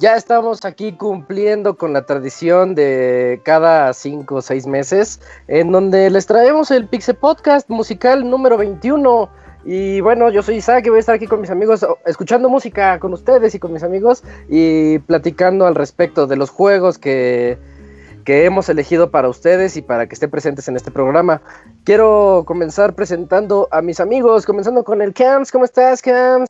Ya estamos aquí cumpliendo con la tradición de cada cinco o seis meses, en donde les traemos el Pixel Podcast musical número 21. Y bueno, yo soy Isaac y voy a estar aquí con mis amigos, escuchando música con ustedes y con mis amigos y platicando al respecto de los juegos que, que hemos elegido para ustedes y para que estén presentes en este programa. Quiero comenzar presentando a mis amigos, comenzando con el Cams. ¿Cómo estás, Cams?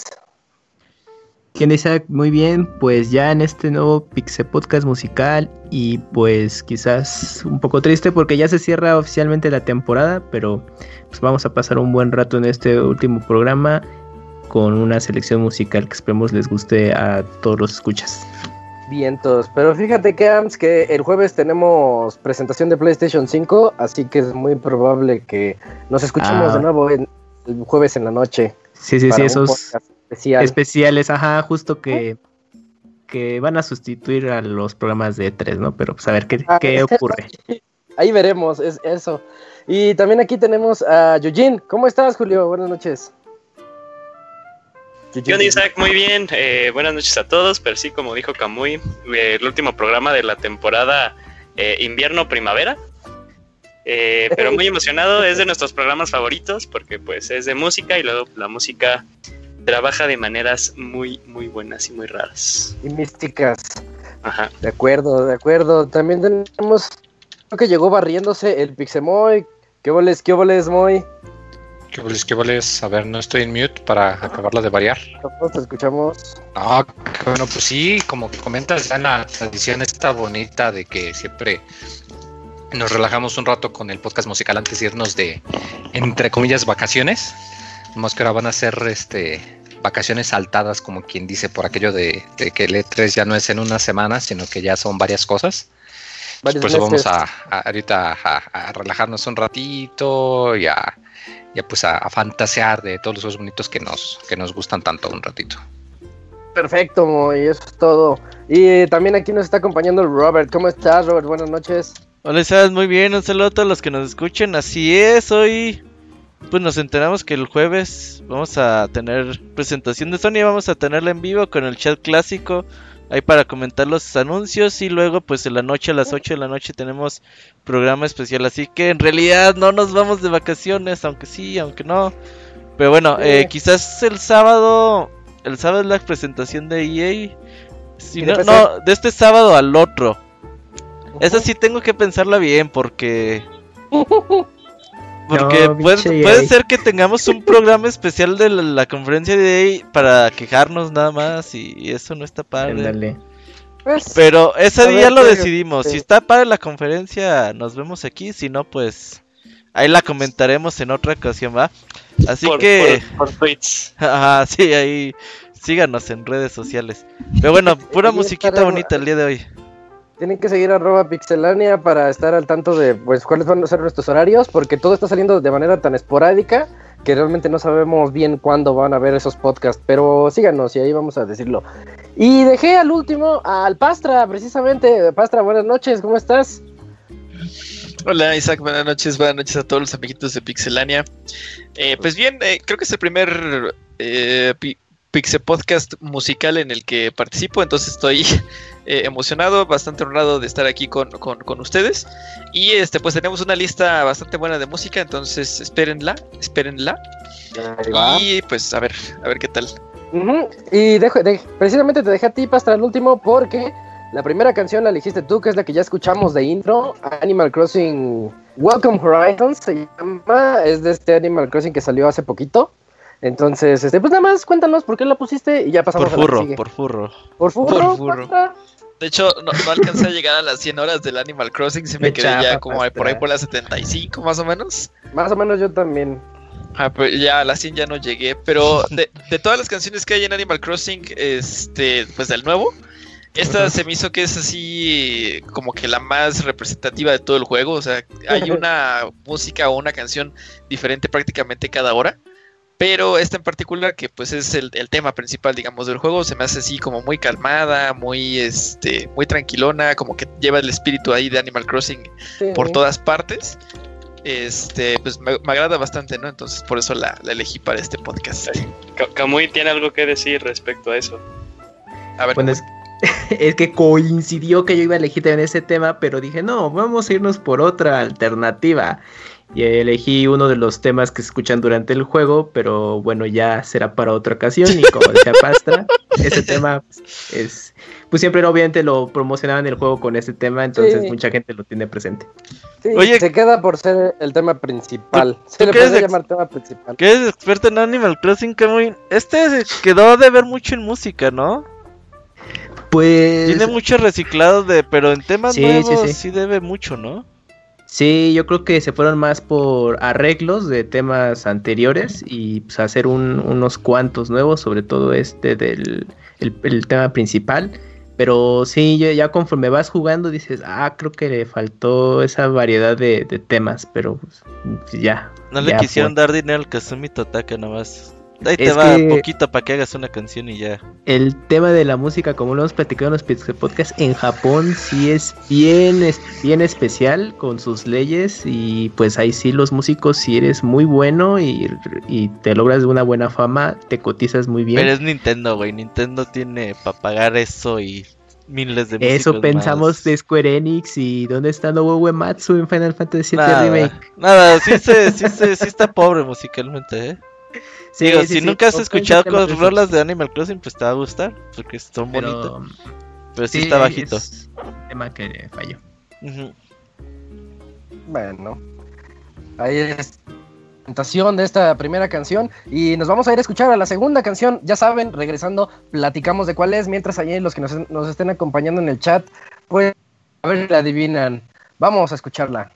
¿Quién Isaac? Muy bien, pues ya en este nuevo Pixel Podcast musical y pues quizás un poco triste porque ya se cierra oficialmente la temporada, pero pues vamos a pasar un buen rato en este último programa con una selección musical que esperemos les guste a todos los escuchas. Vientos, pero fíjate que que el jueves tenemos presentación de PlayStation 5, así que es muy probable que nos escuchemos Ah. de nuevo el jueves en la noche. Sí, sí, sí, esos podcast especial. especiales, ajá, justo que, que van a sustituir a los programas de E3, ¿no? Pero pues a ver qué, Ah, qué ocurre. Ahí veremos, es eso. Y también aquí tenemos a Yujin. ¿Cómo estás, Julio? Buenas noches. ¿Qué onda, Isaac? Muy bien. eh, buenas noches a todos. Pero sí, como dijo Camuy, eh, el último programa de la temporada eh, invierno-primavera. Eh, pero muy emocionado. Es de nuestros programas favoritos porque pues es de música y luego la música trabaja de maneras muy, muy buenas y muy raras. Y místicas. Ajá. De acuerdo, de acuerdo. También tenemos. Creo que llegó barriéndose el Pixemoy. ¿Qué voles, qué voles, Moy? ¿Qué boles, qué boles? A ver, no estoy en mute para acabarla de variar. Te escuchamos. Qué bueno, pues sí, como comentas, ya en la tradición está bonita de que siempre nos relajamos un rato con el podcast musical antes de irnos de, entre comillas, vacaciones. Más que ahora van a ser este, vacaciones saltadas, como quien dice, por aquello de, de que el E3 ya no es en una semana, sino que ya son varias cosas. Varios Por eso vamos a, a- ahorita a, a relajarnos un ratito y a, y a, pues a, a fantasear de todos los juegos bonitos que nos, que nos gustan tanto un ratito. Perfecto, Moy, eso es todo. Y eh, también aquí nos está acompañando el Robert. ¿Cómo estás, Robert? Buenas noches. Hola, Isaac, muy bien, un saludo a todos los que nos escuchen. Así es, hoy pues nos enteramos que el jueves vamos a tener presentación de Sony, vamos a tenerla en vivo con el chat clásico ahí para comentar los anuncios y luego pues en la noche a las 8 de la noche tenemos programa especial, así que en realidad no nos vamos de vacaciones, aunque sí, aunque no. Pero bueno, eh, Sí. quizás el sábado, el sábado es la presentación de EA. Si ¿Y de no, no, de este sábado al otro. Esa sí tengo que pensarla bien porque... Porque No, puede, puede ser que tengamos un programa especial de la, la conferencia de EA para quejarnos nada más y, y eso no está padre. Pues, Pero ese A día ver lo decidimos. sí. Si está padre la conferencia, nos vemos aquí. Si no, pues ahí la comentaremos en otra ocasión, ¿va? Así por, que... por- por tweets. Ajá, sí, ahí síganos en redes sociales. Pero bueno, pura musiquita bonita el día de hoy. Tienen que seguir arroba pixelania para estar al tanto de pues cuáles van a ser nuestros horarios, porque todo está saliendo de manera tan esporádica que realmente no sabemos bien cuándo van a ver esos podcasts, pero síganos y ahí vamos a decirlo. Y dejé al último al Pastra, precisamente. Pastra, buenas noches, ¿cómo estás? Hola Isaac, buenas noches, buenas noches a todos los amiguitos de Pixelania. Eh, pues bien, eh, creo que es el primer eh, Pixel Podcast musical en el que participo, entonces estoy eh, emocionado, bastante honrado de estar aquí con, con- con ustedes. Y este, pues tenemos una lista bastante buena de música, entonces espérenla, espérenla. Y pues a ver, a ver qué tal. Ujú, Y dejo- de- precisamente te dejé a ti, Pastra, el último, porque la primera canción la elegiste tú, que es la que ya escuchamos de intro, Animal Crossing Welcome Horizons, se llama, es de este Animal Crossing que salió hace poquito. Entonces, este, pues nada más cuéntanos por qué la pusiste y ya pasamos Por a la que furro, sigue. por furro. Por furro, Por furro. De hecho, no, no alcancé a llegar a las 100 horas del Animal Crossing, se me quedé ya como por ahí por las 75 más o menos. Más o menos yo también. Ah, pero ya a las 100 ya no llegué. Pero de, de todas las canciones que hay en Animal Crossing, este, pues del nuevo, esta se me hizo que es así como que la más representativa de todo el juego. O sea, hay una música o una canción diferente prácticamente cada hora. Pero esta en particular, que pues es el, el tema principal, digamos, del juego, se me hace así como muy calmada, muy, este, muy tranquilona, como que lleva el espíritu ahí de Animal Crossing Sí. por todas partes. Este, pues me, me agrada bastante, ¿no? Entonces por eso la, la elegí para este podcast. Ca- Camuy tiene algo que decir respecto a eso. A ver, Bueno, es, es que coincidió que yo iba a elegir también ese tema, pero dije, no, vamos a irnos por otra alternativa. Y elegí uno de los temas que se escuchan durante el juego, pero bueno, ya será para otra ocasión. Y como decía Pastra, ese tema es. Pues siempre, obviamente, lo promocionaban el juego con ese tema, entonces Sí. mucha gente lo tiene presente. Sí, Oye. se queda por ser el tema principal. ¿Tú- Se tú le qué puede llamar tema principal. Que eres experto en Animal Crossing, Camuy. Este se quedó de ver mucho en música, ¿no? Pues. Tiene mucho reciclado de, pero en temas Sí, sí, nuevos sí, sí. debe mucho, ¿no? Sí, yo creo que se fueron más por arreglos de temas anteriores y pues, hacer un- unos cuantos nuevos, sobre todo este del el, el tema principal. Pero sí, ya, ya conforme vas jugando dices, ah, creo que le faltó esa variedad de, de temas, pero pues, ya. No le ya quisieron fue. dar dinero al Kazumi Totaka nomás. Ahí te va que- poquito para que hagas una canción y ya. El tema de la música, como lo hemos platicado en los Pixel Podcast, en Japón sí es bien, es bien especial con sus leyes y pues ahí sí los músicos, si eres muy bueno y, y te logras una buena fama, te cotizas muy bien. Pero es Nintendo, güey. Nintendo tiene para pagar eso y miles de Eso pensamos más. de Square Enix y dónde está Nobuo Uematsu en Final Fantasy VII Nada, Remake. nada, sí, se, sí, se, sí está pobre musicalmente, ¿eh? Sí, Digo, sí, si sí, nunca has escuchado con rolas de Animal Crossing, pues te va a gustar, porque son bonitas. pero Pero sí, sí, está bajito. es un tema que falló. Bueno, ahí es la presentación de esta primera canción y nos vamos a ir a escuchar a la segunda canción. Ya saben, regresando, platicamos de cuál es, mientras allí los que nos, nos estén acompañando en el chat, pues a ver si la adivinan. Vamos a escucharla.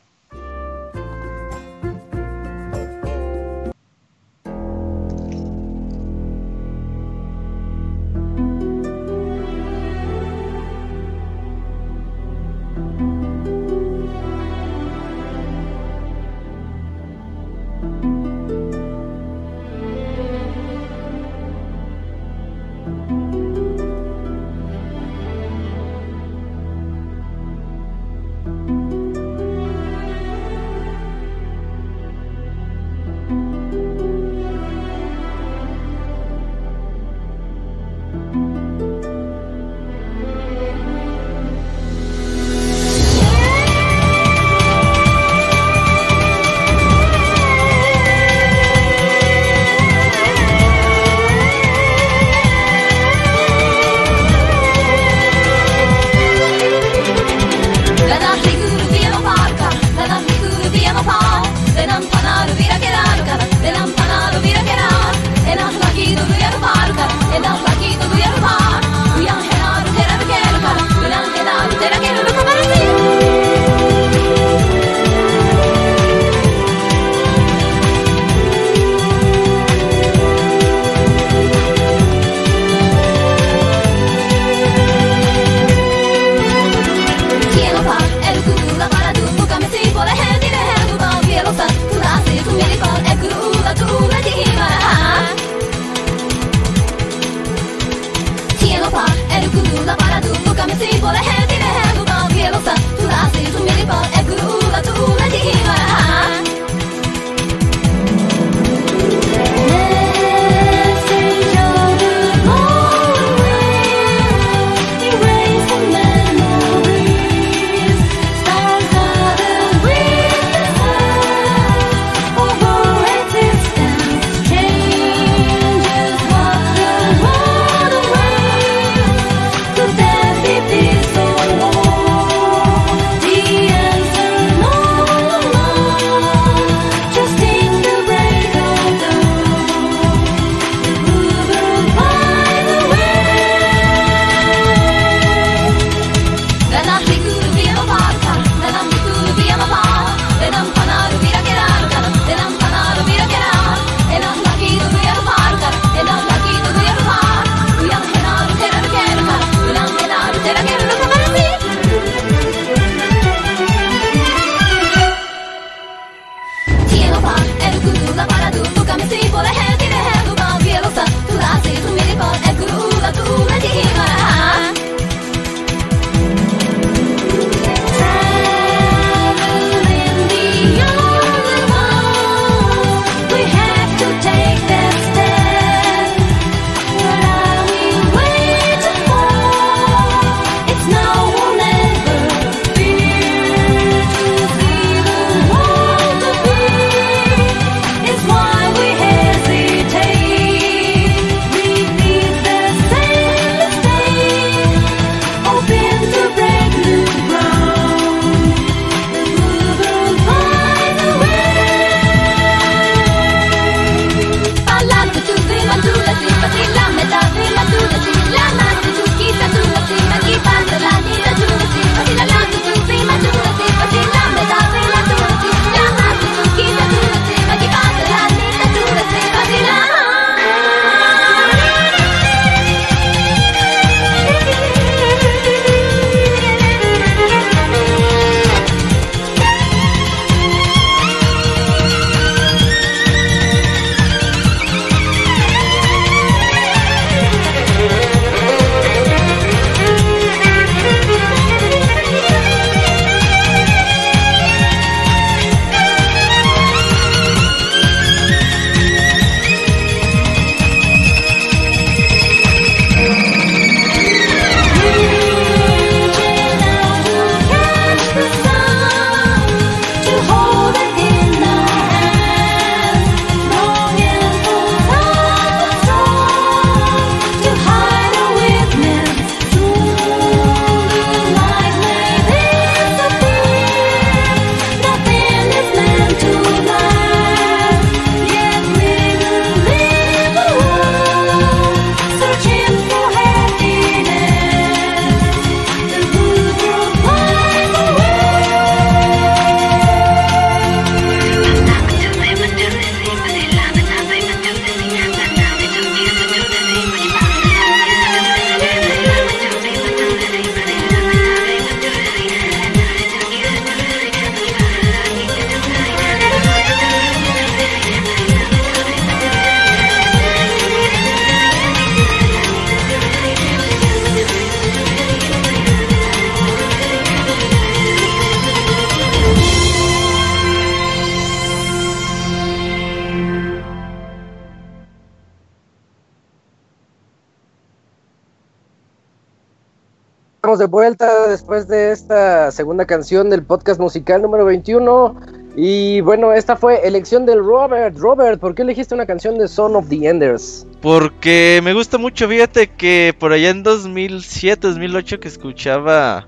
Segunda canción del podcast musical número 21. Y bueno, esta fue elección del Robert. Robert, ¿por qué elegiste una canción de Son of the Enders? Porque me gusta mucho, fíjate que por allá en 2007, 2008 que escuchaba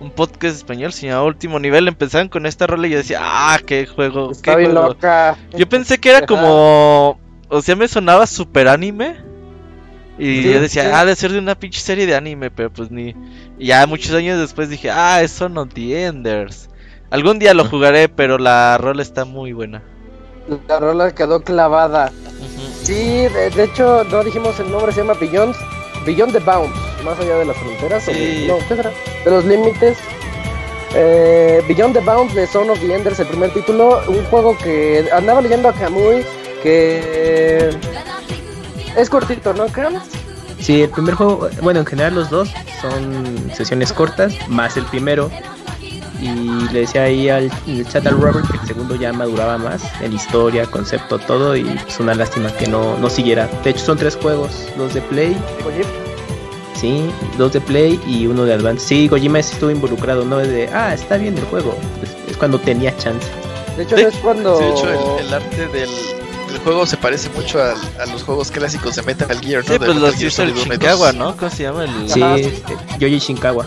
un podcast español se llamaba Último Nivel, empezaban con esta rola y yo decía, ah, qué juego, Está qué bien juego". loca. Yo pensé que era como, o sea, me sonaba super anime. Y Sí, yo decía, sí. ah, de ser de una pinche serie de anime, pero pues ni. Y ya muchos años después dije, ah, es Son of the Enders. Algún día lo jugaré, pero la rola está muy buena. La rola quedó clavada. Sí, de, de hecho, no dijimos el nombre, se llama Beyond, Beyond the Bounds, más allá de las fronteras. o no, ¿qué será? De los límites. Eh, Beyond the Bounds de Son of the Enders, el primer título. Un juego que andaba leyendo a Kamui, que es cortito, ¿no, Cam? Sí, el primer juego, bueno, en general los dos son sesiones cortas, más el primero. Y le decía ahí al chat al Robert que el segundo ya maduraba más en historia, concepto, todo. Y es una lástima que no, no siguiera. De hecho, son tres juegos: dos de Play, Oye, sí, dos de Play y uno de Advance. Sí, Kojima sí estuvo involucrado, no es de, ah, está bien el juego. Es, es cuando tenía chance. de hecho, no es cuando. Sí, de hecho, el, el arte del, del juego se parece mucho al- a, los juegos clásicos de Metal Gear, ¿no? Sí, De pues Metal los Gear hizo el Solid 1 y Shinkawa, 2. ¿no? ¿Cómo se llama? El... Sí, este, Yoji Shinkawa.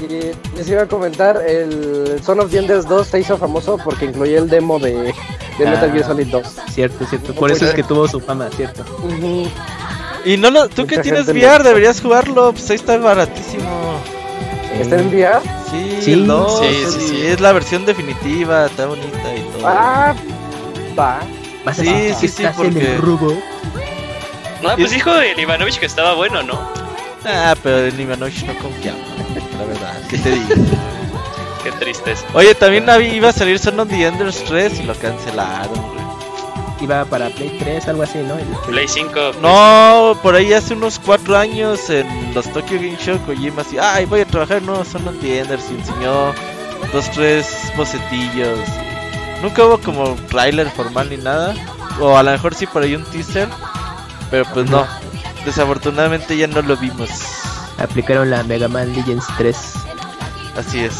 Y les iba a comentar, el Son of the Enders 2 se hizo famoso porque incluía el demo de, de Metal Ah. Gear Solid 2. Cierto, cierto. Por eso es que tuvo su fama, cierto. Y no lo, tú Mucha que tienes VR, lo- deberías jugarlo, pues ahí está baratísimo. ¿Está en VR? Sí, Sí. el dos, Sí, sí, sí. es la versión definitiva, está bonita y todo. Ah, va. Vas a Sí, decir sí, sí, porque- el rubo. No, pues dijo el Ivanovich que estaba bueno, ¿no? Ah, pero en Ivanovich no confiamos, la verdad, ¿qué te digo? Qué tristeza. Oye, también iba a salir Son of the Enders 3 y lo cancelaron, güey. Iba para Play 3, algo así, ¿no? El- Play 5. No, por ahí hace unos cuatro años en los Tokyo Game Show Kojima así, ay, voy a trabajar en nuevo Son of the Enders y enseñó dos, tres bocetillos. Nunca hubo como trailer formal ni nada, o a lo mejor sí por ahí un teaser, pero pues no, desafortunadamente ya no lo vimos. Aplicaron la Mega Man Legends 3. Así es.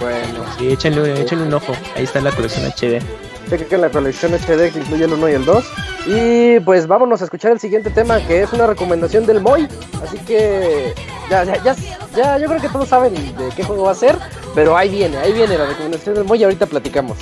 Bueno, Sí, échenle, échenle un ojo. Ahí está la colección HD. Chequen la colección HD que incluye el 1 y el 2. Y pues vámonos a escuchar el siguiente tema que es una recomendación del Moy. Así que ya, ya, ya, ya, yo creo que todos saben de qué juego va a ser. Pero ahí viene, ahí viene la recomendación del Moy y ahorita platicamos.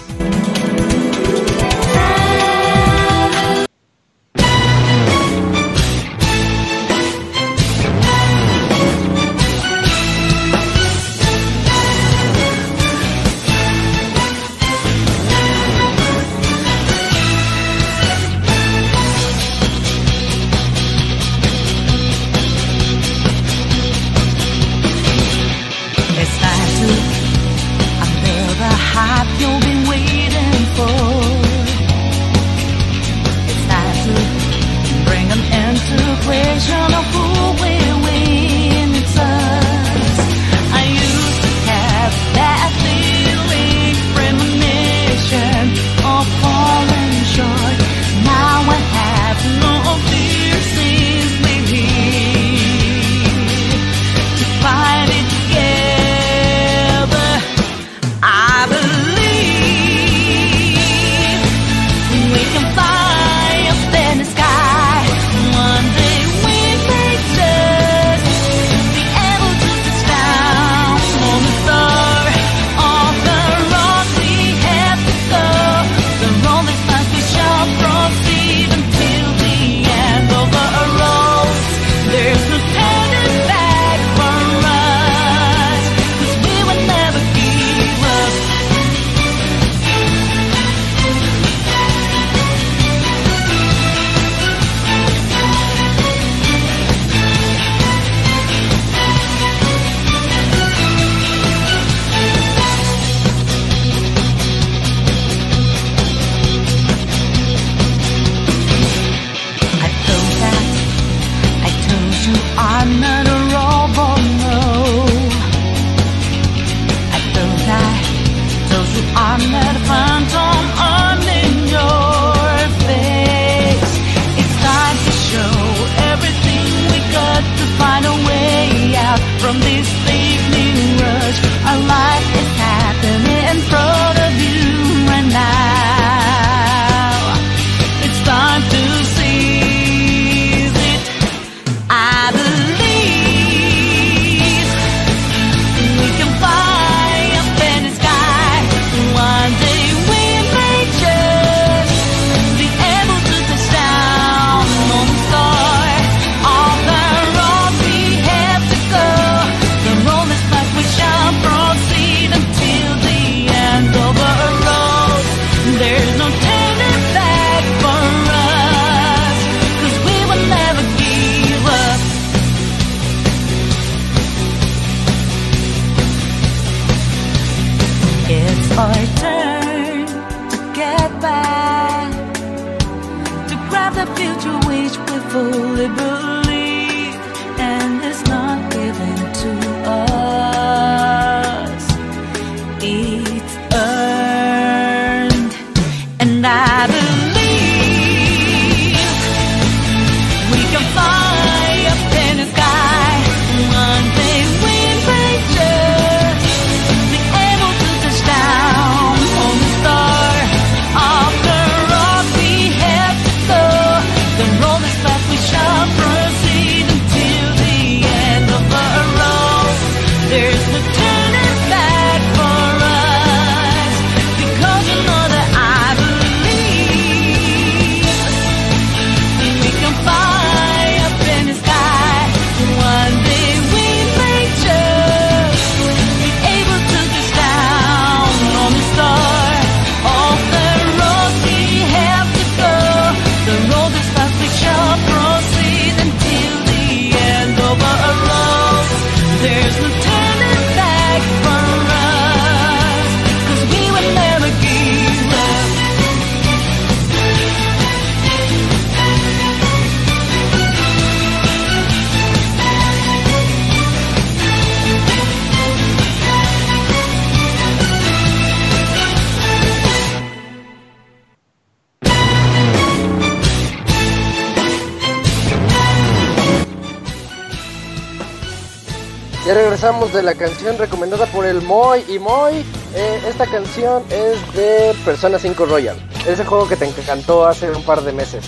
Regresamos de la canción recomendada por el Moy. Y Moy, eh, esta canción es de Persona 5 Royal. Es el juego que te encantó hace un par de meses.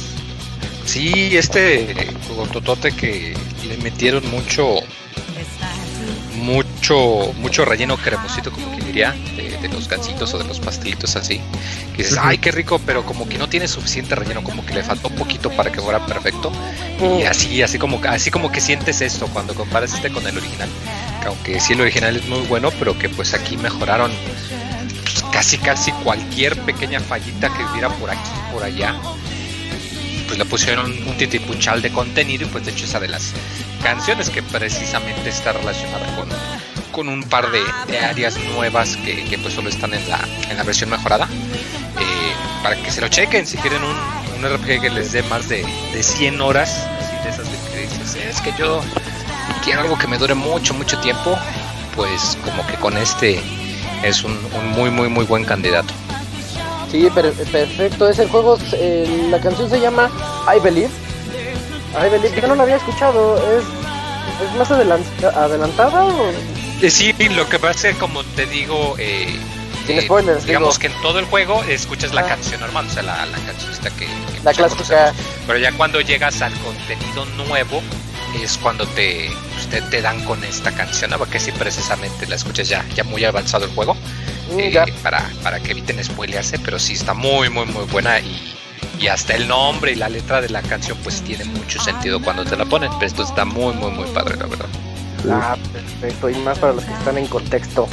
Sí, este totote que le metieron mucho, mucho, mucho relleno cremosito, como que diría, de, de los gansitos o de los pastelitos así. Que dices, ay, qué rico, pero como que no tiene suficiente relleno, como que le faltó un poquito para que fuera perfecto. Y así, así como, así como que sientes esto cuando comparas este con el original. Que aunque sí el original es muy bueno, pero que pues aquí mejoraron casi casi cualquier pequeña fallita que hubiera por aquí, por allá. Pues le pusieron un titipuchal de contenido y pues de hecho esa de las canciones que precisamente está relacionada con, con un par de, áreas nuevas que, pues solo están en la, en la versión mejorada. Eh, para que se lo chequen si quieren un, un RPG que les dé más de, de 100 horas así de esas que dices es que yo quiero algo que me dure mucho mucho tiempo pues como que con este es un, un muy muy muy buen candidato Sí, per- perfecto. Es el juego, eh, la canción se llama I Believe. I Believe, yo no la había escuchado. ¿Es, es más adelan- adelantada o...? Eh, Sí, lo que pasa es como te digo, eh, Sin eh, spoilers, digamos digo. que en todo el juego escuchas la Ah. canción normal, o sea, la, la cancionista que, que La clásica. conocemos. Pero ya cuando llegas al contenido nuevo es cuando te, te, te dan con esta canción, ¿no? porque si precisamente la escuchas ya, ya muy avanzado el juego, Mm, eh, para, para que eviten spoilearse, pero sí está muy, muy, muy buena y, y hasta el nombre y la letra de la canción pues tiene mucho sentido cuando te la ponen, pero esto está muy, muy, muy padre, la verdad. Ah, perfecto. Y más para los que están en contexto.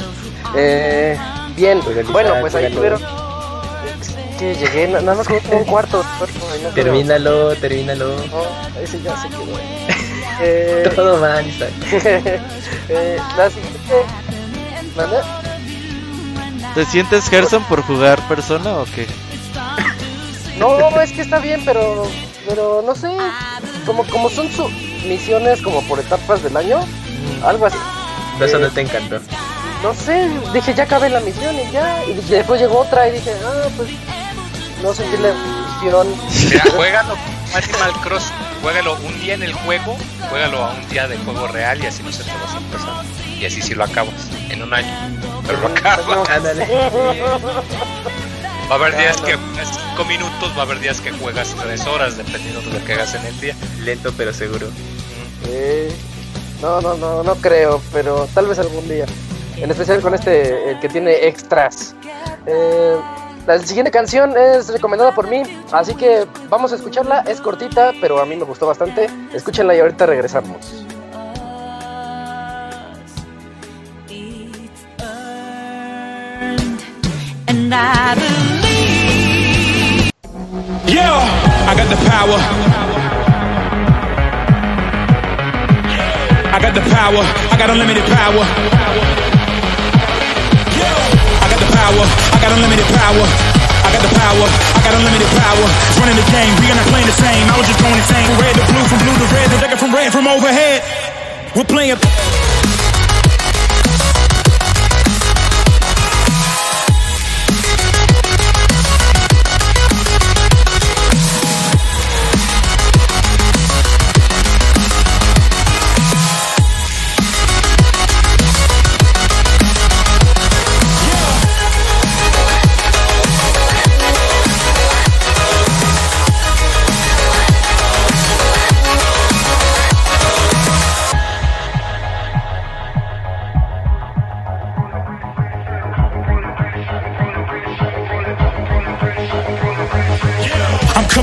Eh, bien, bueno, pues ahí tuvieron... Que llegué, na- nada más como un cuarto. Termínalo, termínalo. No, ese ya se quedó. Eh, Todo mal, Isaac. eh, la siguiente... ¿Mande? ¿Te sientes Gerson por jugar persona o qué? No, es que está bien, pero, pero no sé, como, como son sus misiones como por etapas del año, algo así. Por eso Eh, no te encantó. No sé, dije ya acabé la misión y ya, y después llegó otra y dije, ah, pues no sentí la misión. Mira, juégalo Animal Cross, juégalo un día en el juego, juégalo a un día de juego real y así no se te vas a empezar. Y así sí lo acabas en un año. Pero lo acabas. Ándale. Va a haber días que juegas 5 minutos, va a haber días que juegas 3 horas, dependiendo de lo que hagas en el día. Lento pero seguro. Eh, no, no, no, no creo, pero tal vez algún día. En especial con este, el que tiene extras. Eh, la siguiente canción es recomendada por mí, así que vamos a escucharla. Es cortita, pero a mí me gustó bastante. Escúchenla y ahorita regresamos. Yeah, I got the power. I got the power. I got unlimited power. Yeah, I got the power. I got unlimited power. I got the power, I got unlimited power. It's running the game, we are not playing the same. I was just going insane. From red to blue, from blue to red, the decker from red from overhead. We're playing.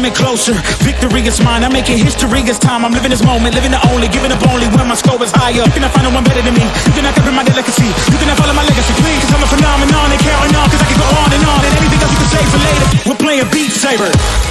Coming closer. Victory is mine. I'm making history. It's time. I'm living this moment, living the only, giving up only when my score is higher. You cannot find no one better than me. You cannot copy my delicacy. You cannot follow my legacy, please. Cause I'm a phenomenon and carrying on. Cause I can go on and on. And anything else you can say for later. We're playing Beat Saber.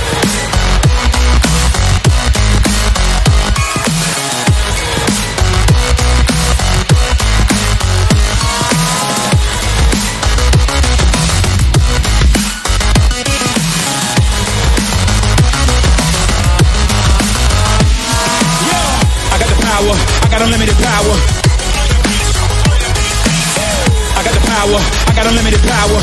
Got unlimited power. I got the power, I got unlimited power.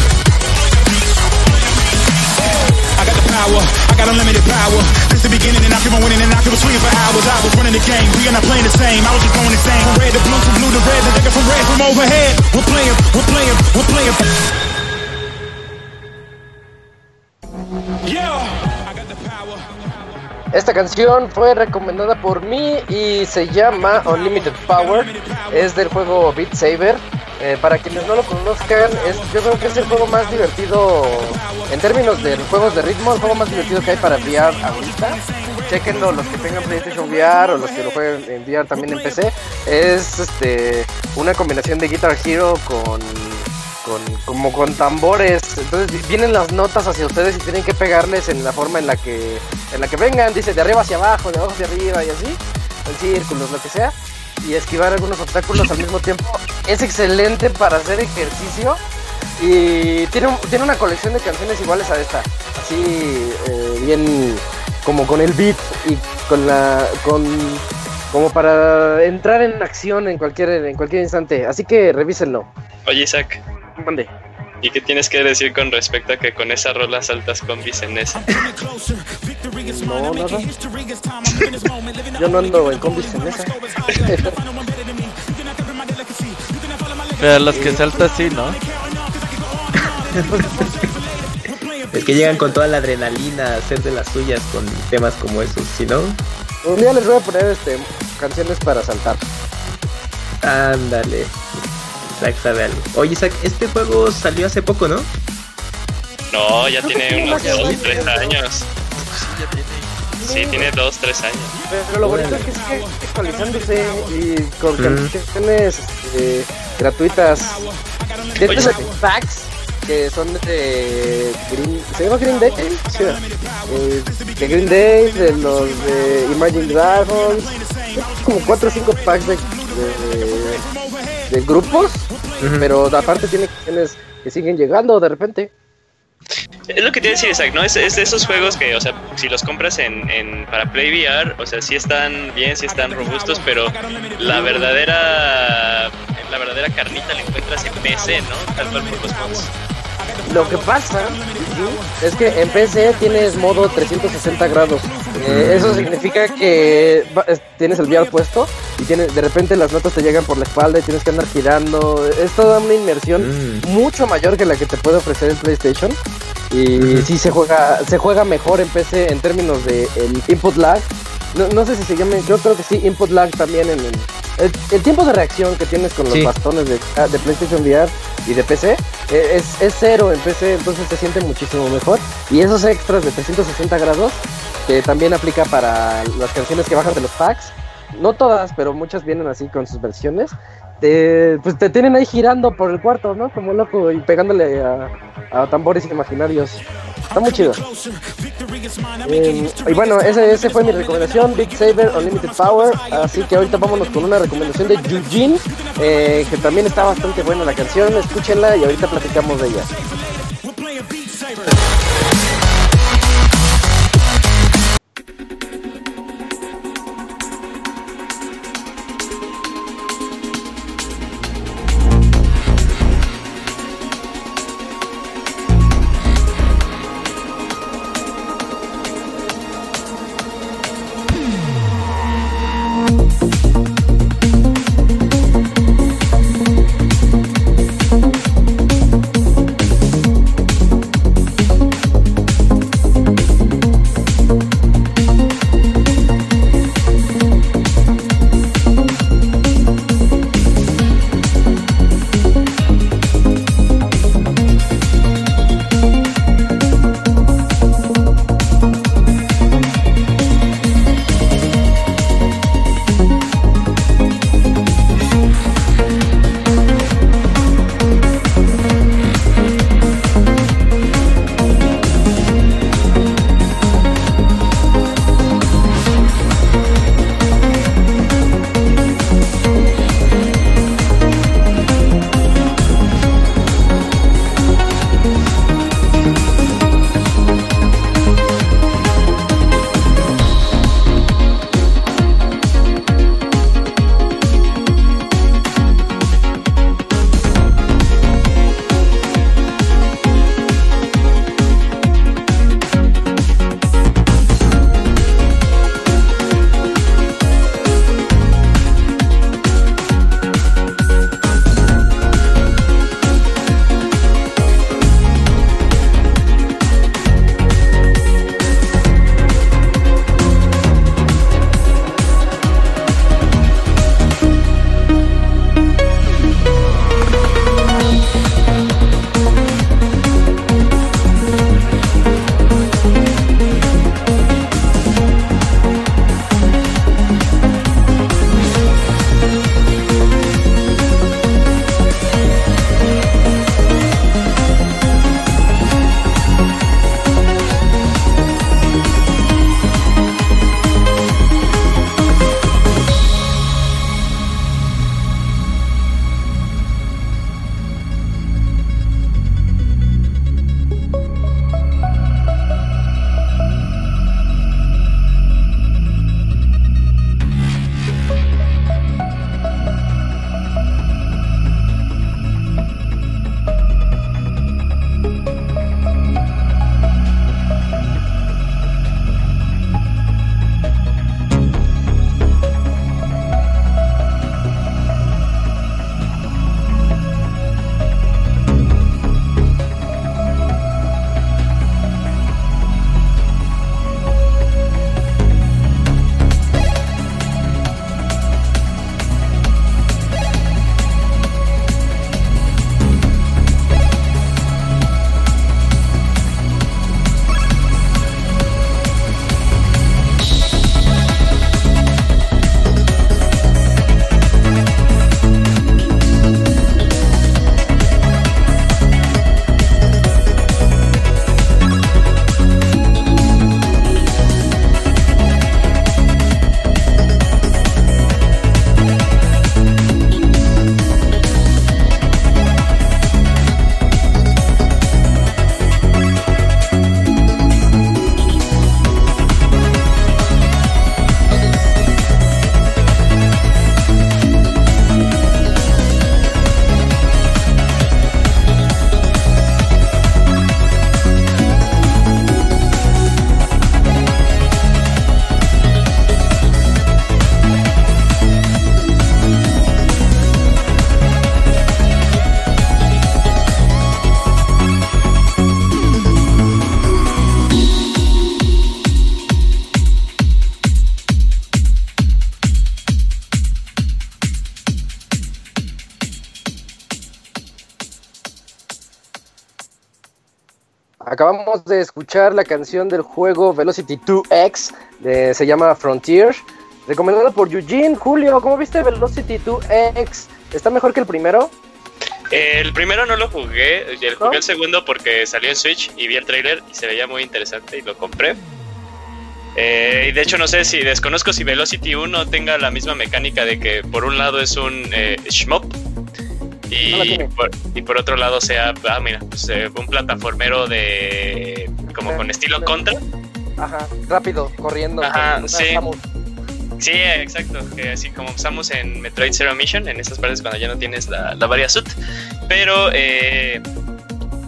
I got the power, I got unlimited power. Since the beginning, and I keep on winning, and I keep on swinging for hours. I was running the game, we are not playing the same. I was just going insane. From red to blue, from blue to red, the nigga from red from overhead. We're playing, we're playing, we're playing. Esta canción fue recomendada por mí y se llama Unlimited Power. Es del juego Beat Saber. Eh, para quienes no lo conozcan, es, yo creo que es el juego más divertido en términos de juegos de ritmo, el juego más divertido que hay para VR ahorita. Chequenlo los que tengan PlayStation VR o los que lo jueguen en VR también en PC. Es este una combinación de Guitar Hero con con, como con tambores. Entonces vienen las notas hacia ustedes y tienen que pegarles en la forma en la que en la que vengan. Dice de arriba hacia abajo, de abajo hacia arriba y así, en círculos, lo que sea. Y esquivar algunos obstáculos al mismo tiempo. Es excelente para hacer ejercicio. Y tiene, tiene una colección de canciones iguales a esta. Así, eh, bien como con el beat y con la. con como para entrar en acción en cualquier, en cualquier instante. Así que revísenlo. Oye, Isaac, Mande. ¿y qué tienes que decir con respecto a que con esa rola saltas combis en esa? No, nada. Yo no ando en combis en esa. Pero los que salta sí, ¿no? Es que llegan con toda la adrenalina a hacer de las suyas con temas como esos, si no, Un día les voy a poner este canciones para saltar. ándale. Isaac sabe algo. Oye, Isaac, este juego salió hace poco, ¿no? No, ya tiene unos Sí, dos, sí, tres sí. años. Sí, ya tiene. Sí, tiene dos, tres años. Pero lo bonito es que sigue actualizándose y con Mm. canciones este, gratuitas. De estos packs que son de Green, ¿se llama Green Day? Sí. Eh, de Green Day, de los de Imagine Dragons, como 4 o 5 packs de, de, de grupos, Ujú. pero aparte tiene canciones que siguen llegando de repente. Es lo que iba a decir, Isaac, ¿no? Es, es de esos juegos que, o sea, si los compras en, en para Play VR, o sea, sí están bien, sí están robustos, pero la verdadera la verdadera carnita la encuentras en PC, ¿no? Tal cual por los mods. Lo que pasa es que en PC tienes modo 360 grados. Eh, eso significa que tienes el VR puesto y tienes, de repente las notas te llegan por la espalda y tienes que andar girando. Es toda una inmersión Mm. mucho mayor que la que te puede ofrecer el PlayStation. Y Ujú. sí se juega, se juega mejor en PC en términos de el input lag. No, no sé si se llame, yo creo que sí, input lag también en el, el, el tiempo de reacción que tienes con los Sí. bastones de, ah, de PlayStation VR y de PC eh, es, es cero en PC, entonces se siente muchísimo mejor. Y esos extras de 360 grados, que también aplica para las canciones que bajan de los packs, no todas, pero muchas vienen así con sus versiones, te, pues te tienen ahí girando por el cuarto, ¿no? Como loco y pegándole a, a tambores imaginarios. Está muy chido. Eh, y bueno, ese, ese fue mi recomendación, Big Saber Unlimited Power. Así que ahorita vámonos con una recomendación de Eugene, eh, que también está bastante buena la canción. Escúchenla y ahorita platicamos de ella. Acabamos de escuchar la canción del juego Velocity 2X, de- se llama Frontier, recomendada por Eugene. Julio, ¿cómo viste Velocity 2X? ¿Está mejor que el primero? El primero no lo jugué, el jugué ¿No? el segundo porque salió en Switch y vi el trailer y se veía muy interesante y lo compré. Eh, y de hecho no sé si desconozco si Velocity 1 tenga la misma mecánica de que por un lado es un eh, shmup y, No por, y por otro lado sea, ah, mira, pues, eh, un plataformero de como con estilo contra. Ajá, rápido, corriendo. Ajá, una sí. Samus. Sí, exacto. que así como usamos en Metroid Zero Mission, en esas partes cuando ya no tienes la, la varia suit. Pero eh,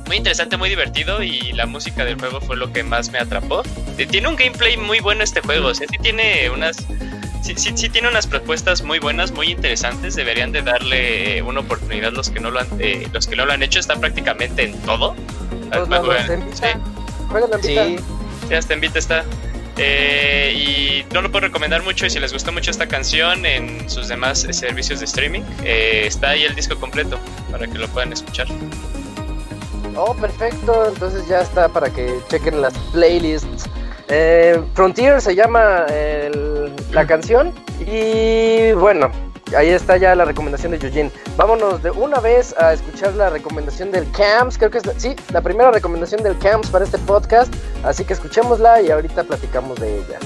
muy interesante, muy divertido y la música del juego fue lo que más me atrapó. Eh, Tiene un gameplay muy bueno este juego, o sea, sí tiene unas... Sí, sí, sí tiene unas propuestas muy buenas, muy interesantes. Deberían de darle eh, una oportunidad los que no lo han, eh, los que no lo han hecho. Está prácticamente en todo. En sí. Vita. Juegan en Vita. Sí, Sí, hasta en Vita está. Eh, y no lo puedo recomendar mucho. Y si les gustó mucho esta canción en sus demás eh, servicios de streaming, eh, está ahí el disco completo para que lo puedan escuchar. Oh, perfecto. Entonces ya está para que chequen las playlists. Eh, Frontier se llama el- la canción. Y bueno, ahí está ya la recomendación de Eugene. Vámonos de una vez a escuchar la recomendación del Camps. Creo que es, la- sí, la primera recomendación del Camps para este podcast. Así que escuchémosla y ahorita platicamos de ella.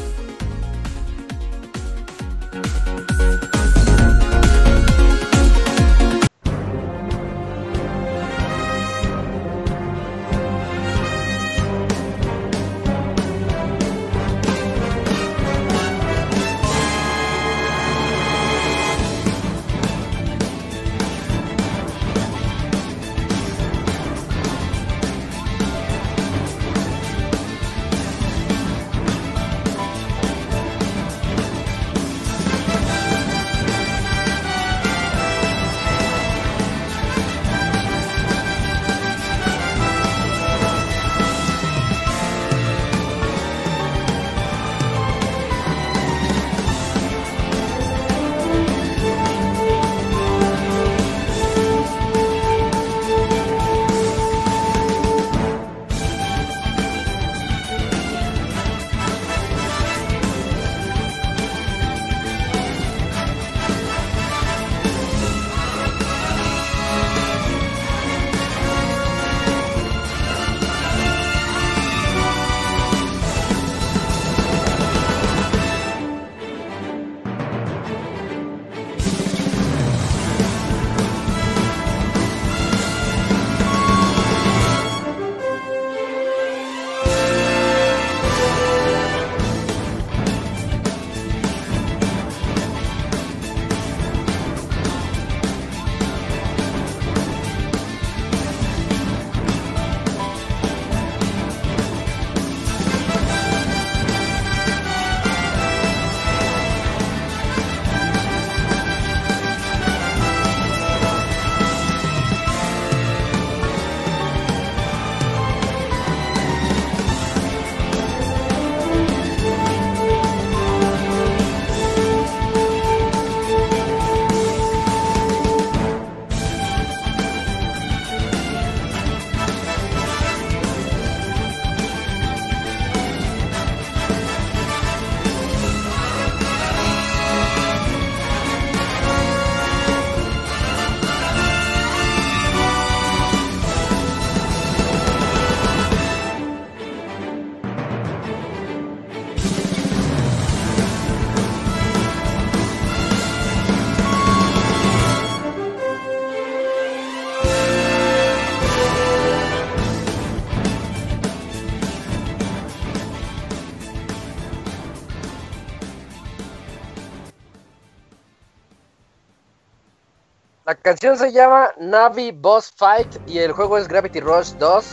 Canción se llama Navi Boss Fight y el juego es Gravity Rush 2.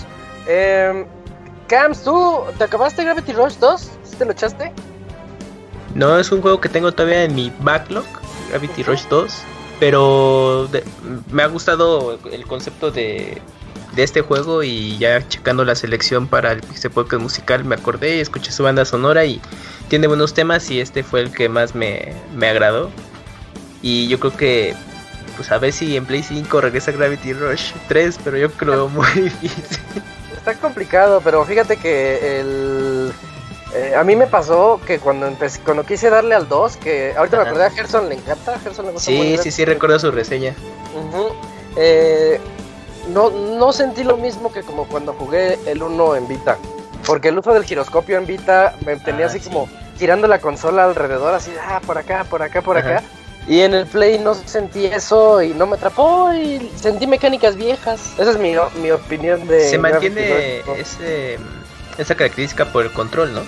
Eh, Cams, ¿tú te acabaste Gravity Rush 2? ¿Sí te lo echaste? No, es un juego que tengo todavía en mi backlog, Gravity Rush 2, pero de- me ha gustado el concepto de, de este juego y ya checando la selección para el Pixel Podcast musical me acordé y escuché su banda sonora y tiene buenos temas y este fue el que más me, me agradó. Y yo creo que, pues a ver si en Play 5 regresa Gravity Rush 3, pero yo creo muy difícil. está complicado, pero fíjate que el... eh, a mí me pasó que cuando empecé, cuando quise darle al 2, que ahorita me acordé a Gerson, le encanta, Gerson le gusta Sí, sí, sí, recuerdo su reseña. Eh, no, no sentí lo mismo que como cuando jugué el 1 en Vita. Porque el uso del giroscopio en Vita me tenía Ah, así sí. como girando la consola alrededor, así, ah, por acá, por acá, por Ajá. acá. Y en el Play no sentí eso y no me atrapó y sentí mecánicas viejas. Esa es mi, mi opinión de... Se mantiene ese, esa característica por el control, ¿no?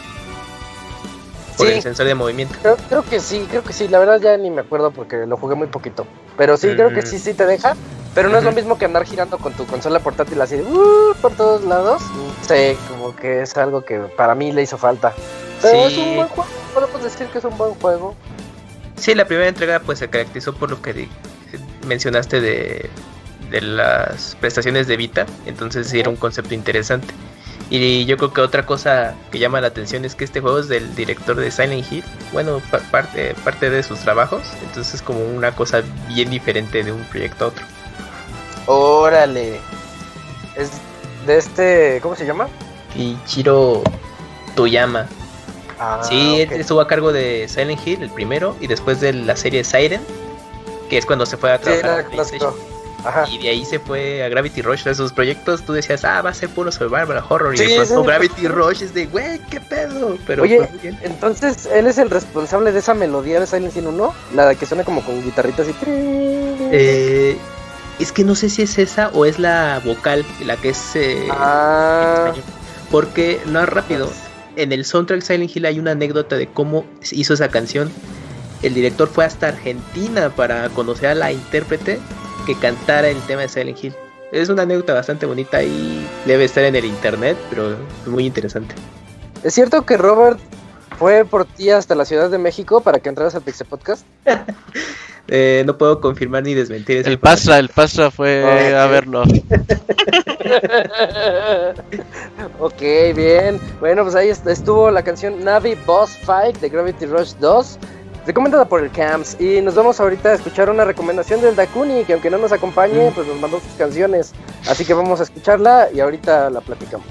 Por Sí. el sensor de movimiento. Creo, creo que sí, creo que sí. La verdad ya ni me acuerdo porque lo jugué muy poquito. Pero sí, creo que Mm. sí, sí te deja. Pero no es lo mismo que andar girando con tu consola portátil así de, uh, por todos lados. Sí, como que es algo que para mí le hizo falta. Pero es un buen juego. Podemos decir que es un buen juego. Sí, la primera entrega pues se caracterizó por lo que mencionaste de, de las prestaciones de Vita, entonces sí era un concepto interesante. Y yo creo que otra cosa que llama la atención es que este juego es del director de Silent Hill, bueno, pa- parte, parte de sus trabajos, entonces es como una cosa bien diferente de un proyecto a otro. Órale. Es de este, ¿cómo se llama? Y Chiro Toyama, Ah, sí, él estuvo a cargo de Silent Hill, el primero, y después de la serie Siren, que es cuando se fue a Sí, trabajar a. Ajá. Y de ahí se fue a Gravity Rush. De sus proyectos, tú decías, ah, va a ser puro survival horror. Sí, y de pronto sí. Gravity Rush es de, güey, qué pedo. Pero Oye, pues, entonces él es el responsable de esa melodía de Silent Hill 1, la que suena como con guitarritas y... Eh, es que no sé si es esa o es la vocal, la que es. eh, ah. Porque, no rápido, en el soundtrack Silent Hill hay una anécdota de cómo hizo esa canción. El director fue hasta Argentina para conocer a la intérprete que cantara el tema de Silent Hill. Es una anécdota bastante bonita y debe estar en el internet, pero muy interesante. ¿Es cierto que Robert fue por ti hasta la Ciudad de México para que entraras al Pixel Podcast? Eh, no puedo confirmar ni desmentir esa El. Pastra, el Pastra fue a verlo. ok, bien. Bueno, pues ahí est- estuvo la canción Navi Boss Fight de Gravity Rush 2, recomendada por el Camps. Y nos vamos ahorita a escuchar una recomendación del Dakuni, que aunque no nos acompañe, pues nos mandó sus canciones. Así que vamos a escucharla y ahorita la platicamos.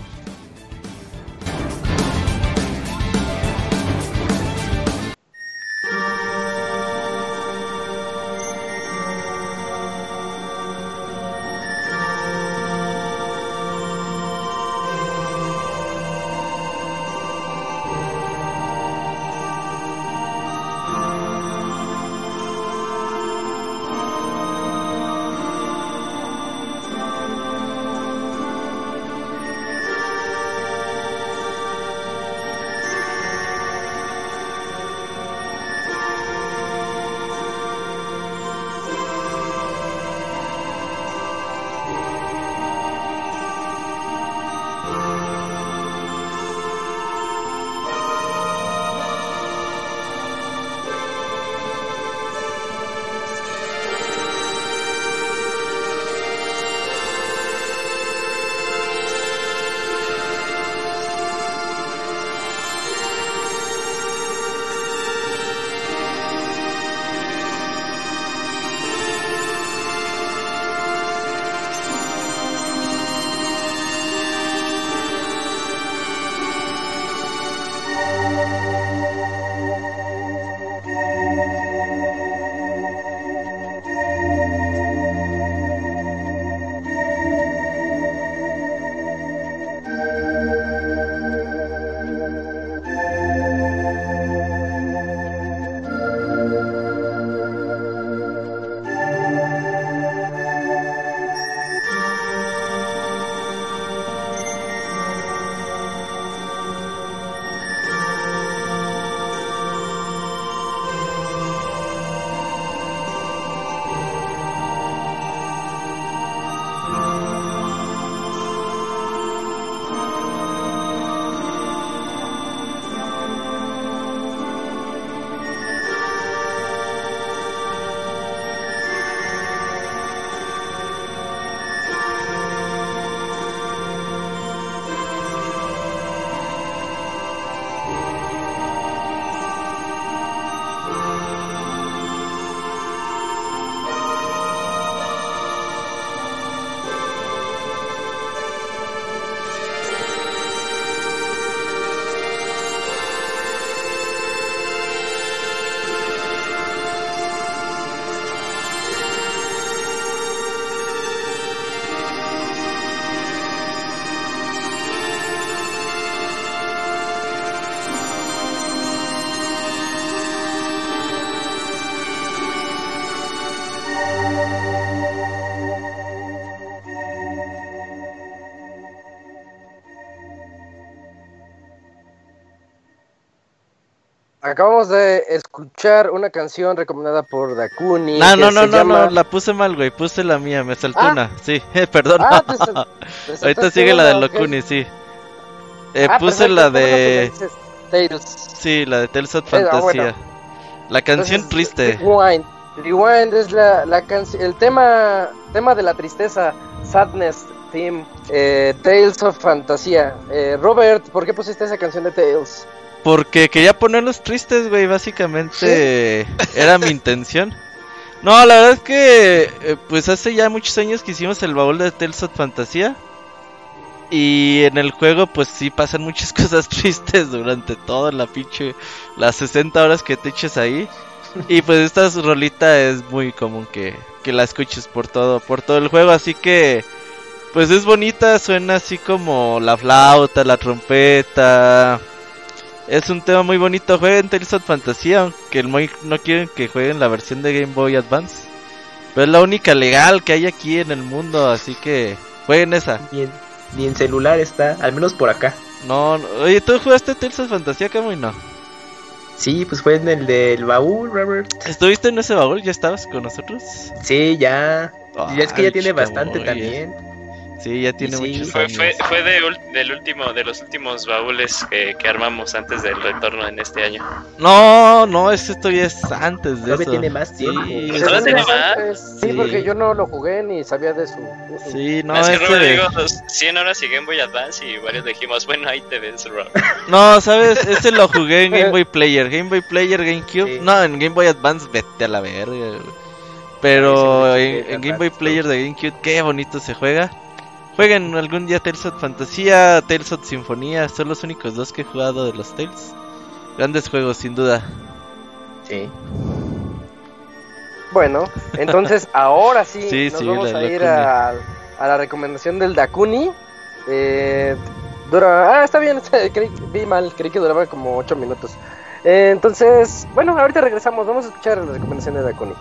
Acabamos de escuchar una canción recomendada por Dakuni. No, no, no, no, llama- no, la puse mal, güey. Puse la mía, me saltó Ah. una. Sí, perdón. Ah, te sal- te Ahorita sigue la de una, ok. Locuni, sí. Eh, Ah, puse perfecto, la de. Tales. Sí, la de Tales of Eh, ah, Fantasía. bueno. La canción Entonces, triste. Rewind. Rewind es la, la canción, el tema, tema de la tristeza, Sadness Theme, eh, Tales of Fantasía. Eh, Robert, ¿por qué pusiste esa canción de Tales? Porque quería ponerlos tristes, güey. Básicamente era mi intención. No, la verdad es que, eh, pues hace ya muchos años que hicimos el baúl de Tales of Fantasía. Y en el juego, pues sí pasan muchas cosas tristes durante toda la pinche. Las 60 horas que te eches ahí. Y pues esta rolita es muy común que, que la escuches por todo, por todo el juego. Así que, pues es bonita, suena así como la flauta, la trompeta. Es un tema muy bonito. Jueguen Tales of Fantasía, aunque el Moy no quieren que jueguen la versión de Game Boy Advance. Pero es la única legal que hay aquí en el mundo, así que jueguen esa. Ni en, ni en celular está, al menos por acá. No, no- oye, ¿tú jugaste Tales of Fantasía, Camuy? No. Sí, pues fue en el del baúl, Robert. ¿Estuviste en ese baúl? ¿Ya estabas con nosotros? Sí, ya. Y es que ya tiene bastante muy también. Sí, ya tiene sí. muchos Fue, años. fue, fue de ul- del último, de los últimos baúles que, que armamos antes del retorno en este año. No, no, es que esto ya es antes de Todavía eso. tiene más tiempo. Sí, Pues tiene más. Pues, sí, Sí. porque yo no lo jugué ni sabía de su... Sí, no, es que este Robert de- digo, los 100 horas y Game Boy Advance y varios dijimos, bueno, ahí te ves, Robert. No, ¿sabes? Ese lo jugué en Game Boy Player. Game Boy Player, GameCube. Sí. No, en Game Boy Advance, vete a la verga. Pero Sí, sí, en, sí, en Game Boy. Player de GameCube, qué bonito se juega. Jueguen algún día Tales of Fantasía, Tales of Sinfonía. Son los únicos dos que he jugado de los Tales. Grandes juegos, sin duda. Sí. Bueno, entonces ahora sí, Sí, nos sí, vamos a ir a, a la recomendación del Dakuni. Eh, dura... Ah, está bien, creí- vi mal, creí que duraba como 8 minutos. Eh, entonces, bueno, ahorita regresamos, vamos a escuchar la recomendación de Dakuni.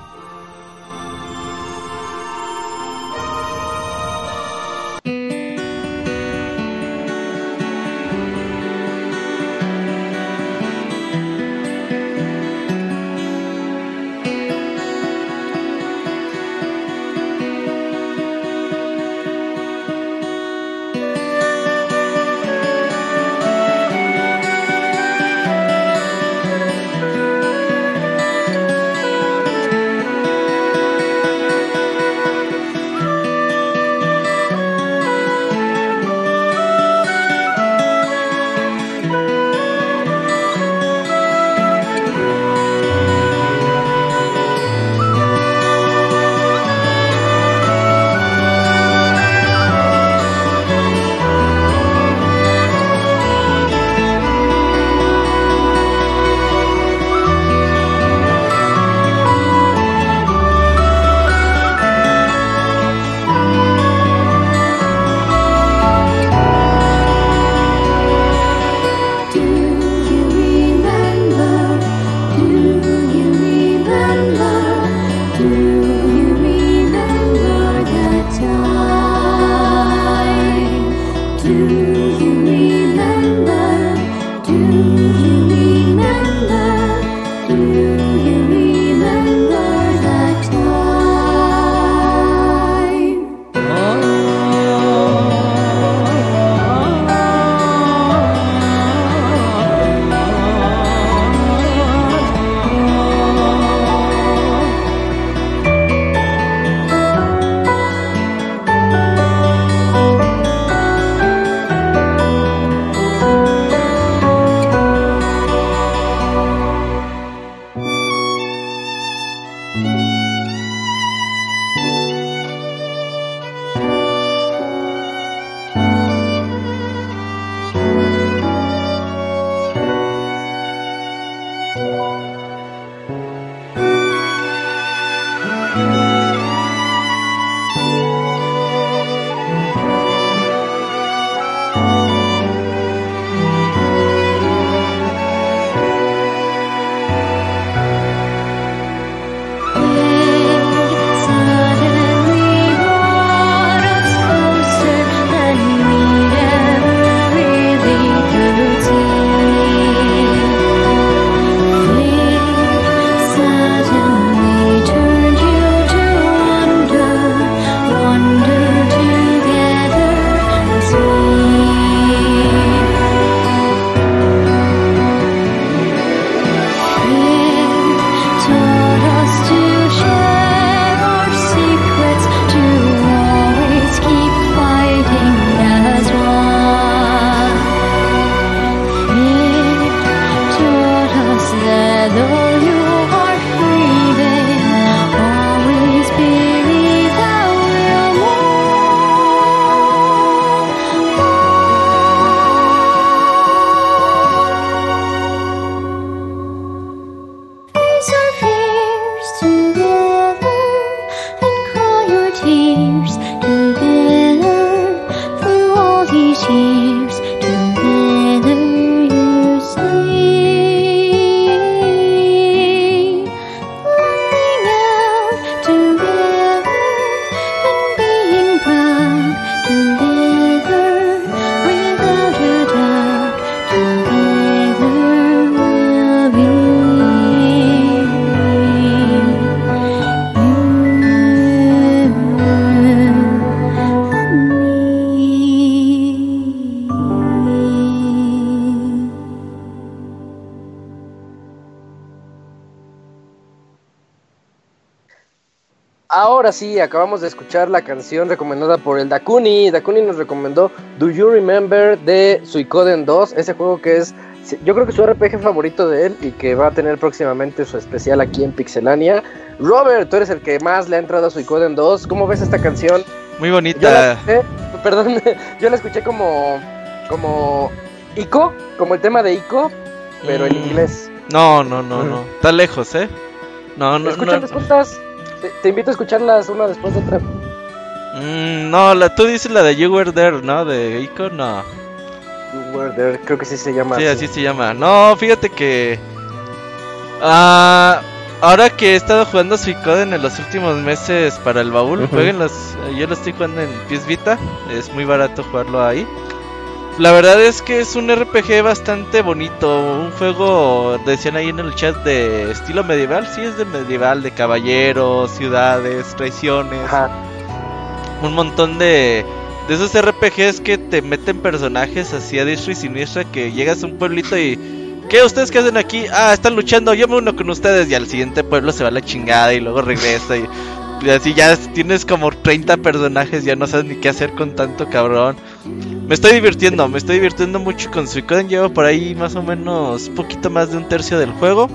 Ahora sí, acabamos de escuchar la canción recomendada por el Dakuni. Dakuni nos recomendó Do You Remember de Suicoden 2, ese juego que es, yo creo que su RPG favorito de él y que va a tener próximamente su especial aquí en Pixelania. Robert, tú eres el que más le ha entrado a Suicoden 2. ¿Cómo ves esta canción? Muy Yo la bonita. escuché, perdón, yo la escuché como, como Ico, como el tema de Ico, pero en Mm. inglés. No, no, no, no. Está lejos, ¿eh? No, no, Escúchalas no. juntas. Te, te invito a escucharlas una después de otra. Mm, no, la, tú dices la de You Were There, ¿no? De Ico, no. You Were There, creo que sí se llama. Sí, así se llama. No, fíjate que. Ah, ahora que he estado jugando Suicoden en los últimos meses para el baúl, Ujú. jueguenlos. Yo lo estoy jugando en PS Vita. Es muy barato jugarlo ahí. La verdad es que es un RPG bastante bonito. Un juego, decían ahí en el chat, de estilo medieval. Sí, es de medieval, de caballeros, ciudades, traiciones Ajá. un montón de, de esos RPGs que te meten personajes así a y siniestra que llegas a un pueblito y ¿qué ustedes qué hacen aquí? Ah, están luchando, yo me uno con ustedes y al siguiente pueblo se va a la chingada y luego regresa y así ya tienes como 30 personajes, ya no sabes ni qué hacer con tanto cabrón. Me estoy divirtiendo, me estoy divirtiendo mucho con Suicoden, llevo por ahí más o menos poquito más de un tercio del juego.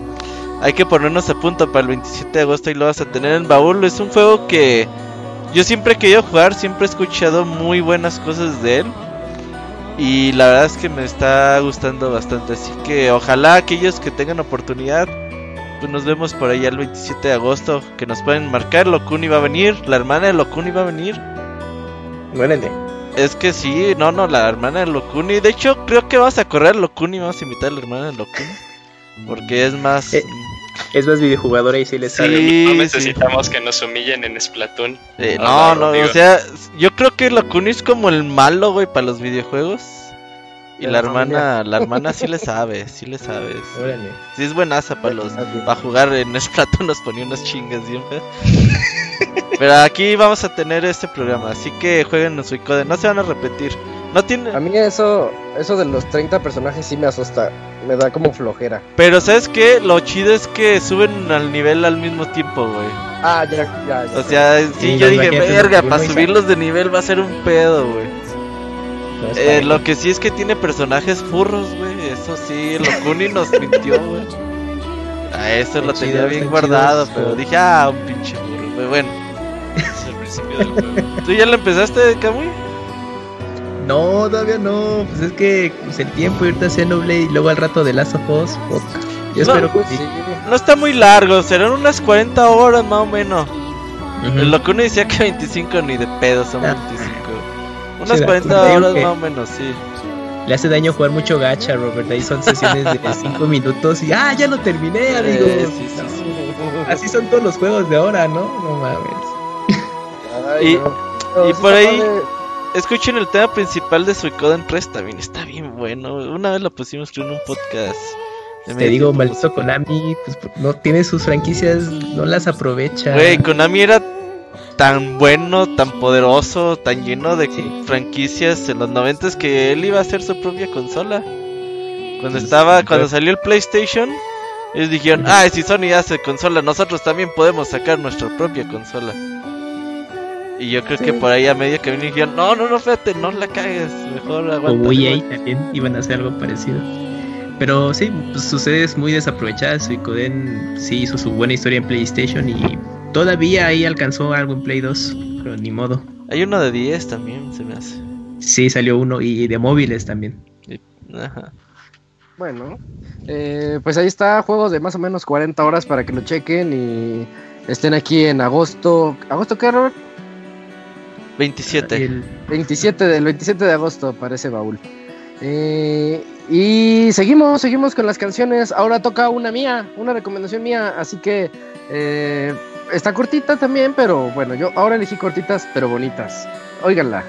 Hay que ponernos a punto para el 27 de agosto y lo vas a tener en baúl. Es un juego que yo siempre he querido jugar, siempre he escuchado muy buenas cosas de él. Y la verdad es que me está gustando bastante. Así que ojalá aquellos que tengan oportunidad, pues nos vemos por allá el 27 de agosto. Que nos pueden marcar. Locuni va a venir. La hermana de Locuni va a venir. Órale. Es que sí, no, no, la hermana de Locuni. De hecho, creo que vamos a correr a Locuni. Vamos a invitar a la hermana de Locuni. Porque es más. Eh, Es más videojugadora y sí le sabe. Sí, no sí. necesitamos que nos humillen en Splatoon. Eh, Ah, no, no, digo. o sea, yo creo que Locuni es como el malo, güey, para los videojuegos. Y la hermana, la hermana sí le sabe, sí le sabe. sí. Órale. Sí es buenaza para los, para jugar en Splatoon nos ponía unas chingas siempre. Pero aquí vamos a tener este programa, así que jueguen en Suicoden, no se van a repetir. No tiene, A mí eso, eso de los 30 personajes sí me asusta. Me da como flojera. pero sabes qué, lo chido es que suben al nivel al mismo tiempo, güey. Ah, ya, ya, ya. O sea, sí, Sí, yo dije, verga, para subirlos de nivel va a ser un pedo, güey. Eh, lo que sí es que tiene personajes furros, güey. Eso sí, el Okuni nos mintió, güey. A eso lo tenía chido, bien guardado, chido. pero dije, ah, un pinche burro, güey. Bueno, Es el principio del juego. ¿tú ya lo empezaste, Kamui? No, todavía no. Pues es que pues, el tiempo irte a Xenoblade y luego al rato de Last of Us. fuck. Yo No, espero que sí. No está muy largo, serán unas 40 horas más o menos. Ujú. El Okuni decía que 25 ni de pedo, son Ah. 25. Unas Sí, da- 40 te digo horas que- más o menos, sí. Le hace daño jugar mucho gacha, Robert. Ahí son sesiones de 5 minutos y ¡ah, ya lo terminé, amigos! Eh, sí, sí, sí. Así son todos los juegos de ahora, ¿no? No mames. Ay, Y- no. Por ahí- padre. Escuchen el tema principal de Suicoden 3 también, está bien bueno. Una vez lo pusimos en un podcast. Te digo, maldito. Konami, pues no tiene sus franquicias, no las aprovecha. Güey, Konami era tan bueno, tan poderoso, tan lleno de Sí. franquicias en los 90 que él iba a hacer su propia consola. Cuando estaba, cuando salió el PlayStation, ellos dijeron, ah, si Sony hace consola, nosotros también podemos sacar nuestra propia consola. Y yo creo que por ahí a medio camino dijeron, no, no, no, fíjate, no la cagues, mejor o aguanta. EA también iban a hacer algo parecido. Pero sí, pues sucede es muy desaprovechada. Suicoden sí hizo su buena historia en PlayStation y todavía ahí alcanzó algo en Play 2, pero ni modo. Hay uno de 10 también, se me hace. Sí, salió uno y de móviles también. Ajá. Bueno, eh, pues ahí está, juegos de más o menos 40 horas para que lo chequen y estén aquí en agosto. ¿Agosto qué, Robert? 27. El- 27 del 27 de agosto para ese baúl. Eh, y seguimos, seguimos con las canciones. Ahora toca una mía, una recomendación mía. Así que eh, está cortita también, pero bueno, yo ahora elegí cortitas pero bonitas. Óiganla.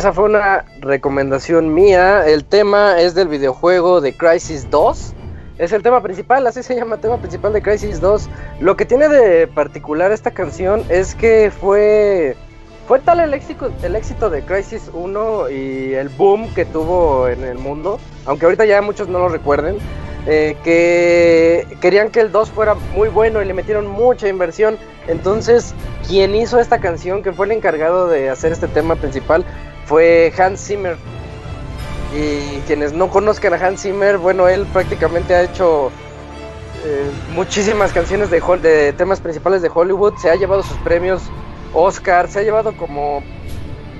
Esa fue una recomendación mía. El tema es del videojuego de Crisis 2. Es el tema principal, así se llama, tema principal de Crisis 2. Lo que tiene de particular esta canción es que fue fue tal el éxito, el éxito de Crisis 1 y el boom que tuvo en el mundo, aunque ahorita ya muchos no lo recuerden, eh, que querían que el 2 fuera muy bueno y le metieron mucha inversión. Entonces, quien hizo esta canción, que fue el encargado de hacer este tema principal, fue Hans Zimmer. Y quienes no conozcan a Hans Zimmer, bueno, él prácticamente ha hecho eh, muchísimas canciones de, de temas principales de Hollywood, se ha llevado sus premios Oscar, se ha llevado como,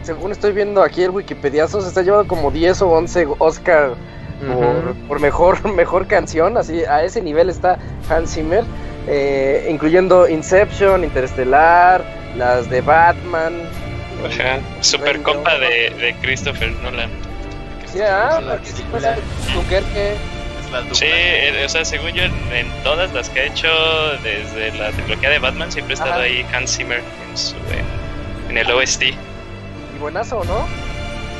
según estoy viendo aquí el Wikipediazo, se ha llevado como 10 o 11 Oscar por, por mejor, mejor canción, así a ese nivel está Hans Zimmer, eh, incluyendo Inception, Interestelar, las de Batman. Ajá, super compa de, de Christopher Nolan. Ah, la porque película. pues, Dunkerque. Es la dupla. Sí, eh, o sea, según yo, en, en todas las que ha hecho desde la trilogía de Batman, siempre ha estado Ajá. ahí Hans Zimmer en, su, en el OST. Y buenazo, ¿no?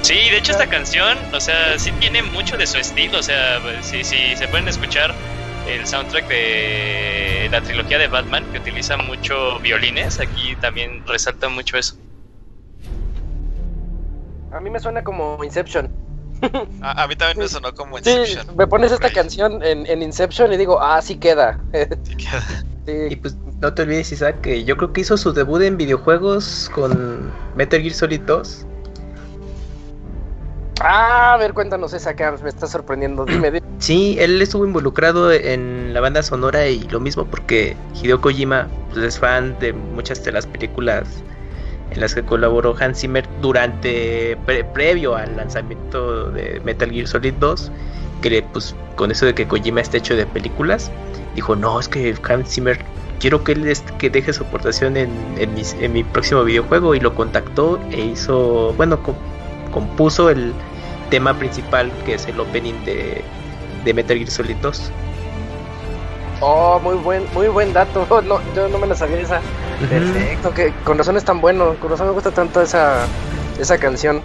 Sí, de hecho esta canción, o sea, sí tiene mucho de su estilo, o sea, si si se pueden escuchar el soundtrack de la trilogía de Batman, que utiliza mucho violines, aquí también resalta mucho eso. A mí me suena como Inception. A, a mí también me sonó como Sí, Inception. me pones esta canción en, en Inception y digo, ah, sí queda. Sí queda. Y pues no te olvides, Isaac, que yo creo que hizo su debut en videojuegos con Metal Gear Solid 2. Ah, a ver, cuéntanos esa que me está sorprendiendo. Dime, dime. Sí, él estuvo involucrado en la banda sonora y lo mismo porque Hideo Kojima pues, es fan de muchas de las películas en las que colaboró Hans Zimmer durante pre- previo al lanzamiento de Metal Gear Solid 2 que pues con eso de que Kojima está hecho de películas dijo no es que Hans Zimmer quiero que él que deje su aportación en, mi próximo videojuego y lo contactó e hizo bueno co- compuso el tema principal que es el opening de Metal Gear Solid 2 Oh, muy buen, muy buen dato. No, yo no me la sabía esa. Perfecto, que con razón es tan bueno. Con razón me gusta tanto esa, esa canción.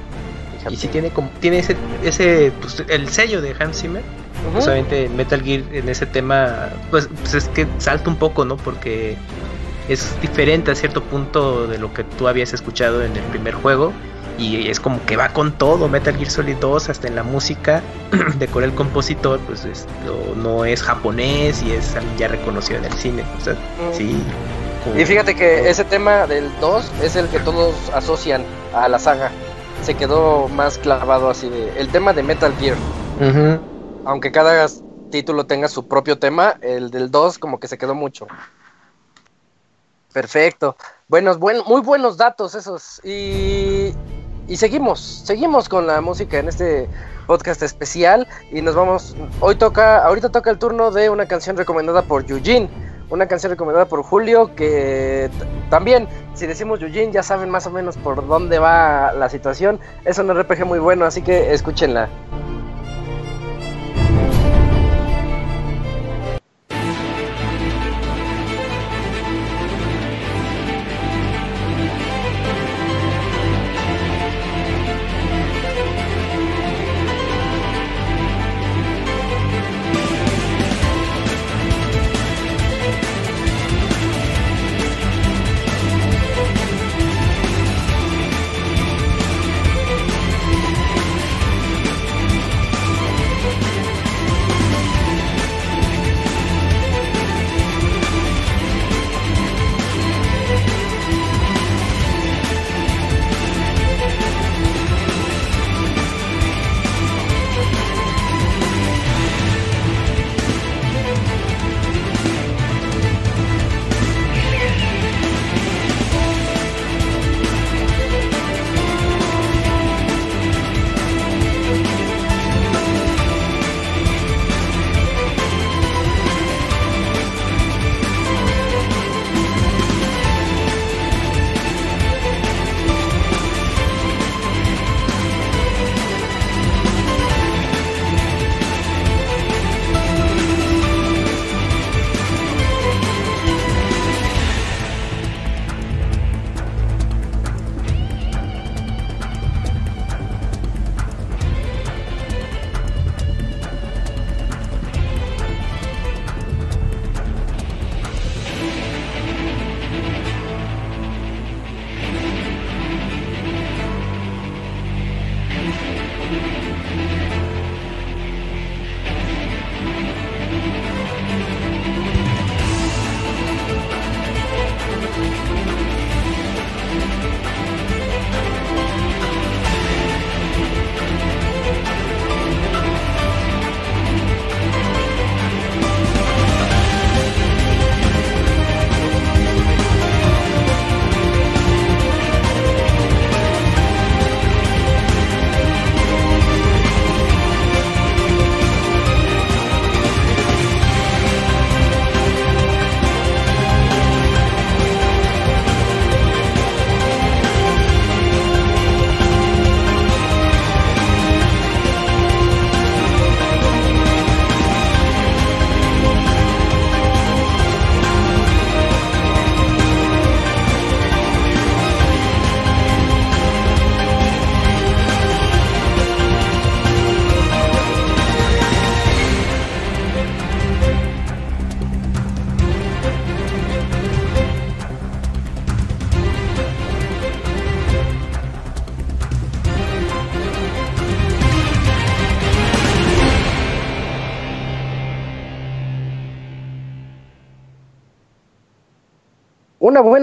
y si tiene como tiene ese ese pues, el sello de Hans Zimmer pues, obviamente en Metal Gear en ese tema pues, pues es que salta un poco no porque es diferente a cierto punto de lo que tú habías escuchado en el primer juego y es como que va con todo Metal Gear Solid 2 hasta en la música de con el compositor pues es- no, no es japonés y es alguien ya reconocido en el cine o sea, sí como- Y fíjate que ese tema del 2 es el que todos asocian a la saga. Se quedó más clavado así de. El tema de Metal Gear. Aunque cada título tenga su propio tema, el del 2 como que se quedó mucho. Perfecto. Buenos, buen, muy buenos datos esos. Y, y seguimos, seguimos con la música en este podcast especial. Y nos vamos. Hoy toca, ahorita toca el turno de una canción recomendada por Eugene. Una canción recomendada por Julio. Que también, si decimos Eugene, ya saben más o menos por dónde va la situación. Es un RPG muy bueno, así que escúchenla.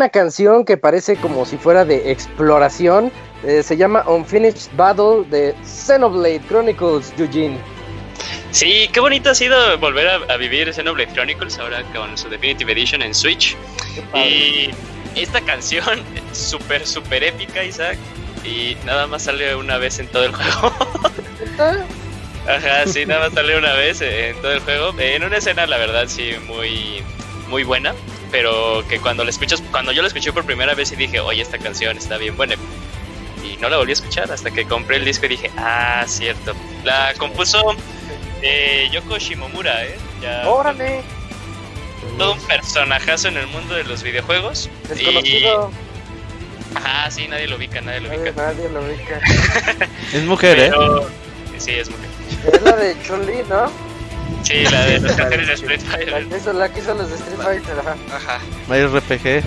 Una canción que parece como si fuera de exploración. eh, se llama Unfinished Battle de Xenoblade Chronicles, Eugene. Sí, qué bonito ha sido volver a, a vivir Xenoblade Chronicles ahora con su Definitive Edition en Switch. Y esta canción, súper, súper épica, Isaac. Y nada más sale una vez en todo el juego. Ajá, sí, nada más sale una vez en todo el juego. En una escena, la verdad, sí, muy, muy buena. Pero que cuando la escuchas, cuando yo la escuché por primera vez y dije, oye, esta canción está bien buena. Y no la volví a escuchar hasta que compré el disco y dije, ah, cierto. La compuso eh, Yoko Shimomura, ¿eh? Ya, Órale, todo un personajazo en el mundo de los videojuegos. desconocido. Y- Ajá, sí, nadie lo ubica, nadie lo Nadie, ubica. nadie lo ubica. Es mujer, ¿eh? Sí, es mujer. Es la de Chun-Li, ¿no? Sí, la de los canciones de Street Fighter. hizo, la que hizo los de Street Fighter, ajá. Ajá. Mario RPG.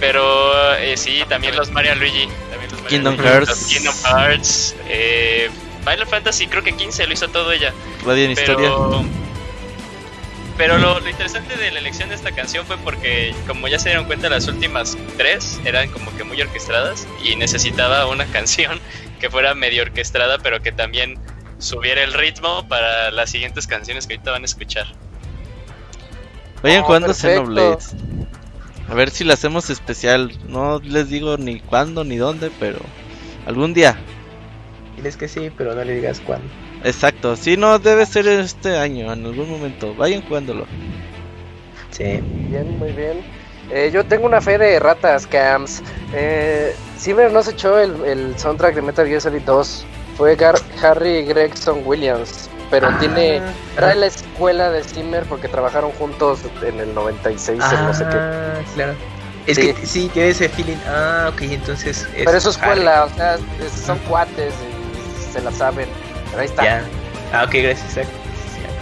Pero eh, sí, también los Mario Luigi. También los Mario Kingdom Luigi, Hearts. los Kingdom Hearts. Eh, Final Fantasy creo que 15 lo hizo todo ella. Radio en historia. Pero, pero lo, lo interesante de la elección de esta canción fue porque, como ya se dieron cuenta, las últimas tres eran como que muy orquestadas y necesitaba una canción que fuera medio orquestada, pero que también subiera el ritmo para las siguientes canciones que ahorita van a escuchar. Vayan Oh, jugando perfecto. Xenoblade. A ver si la hacemos especial. No les digo ni cuándo ni dónde, pero algún día. Diles que sí, pero no le digas cuándo. Exacto. Si no, debe ser este año, en algún momento. Vayan jugándolo. Sí. Bien, muy bien. Eh, yo tengo una fe de ratas, Cams. Eh, Zimmer no se echó el, el soundtrack de Metal Gear Solid 2. Fue Gar- Harry Gregson Williams. Pero tiene. Trae la escuela de Zimmer porque trabajaron juntos en el 96, en no sé qué. Ah, claro. Es Sí. que sí, tiene ese feeling. Ah, ok, entonces. es Pero es su Harry. escuela, o sea, es- son cuates y se la saben. Pero ahí está. Ya. Ah, ok, gracias. Sí,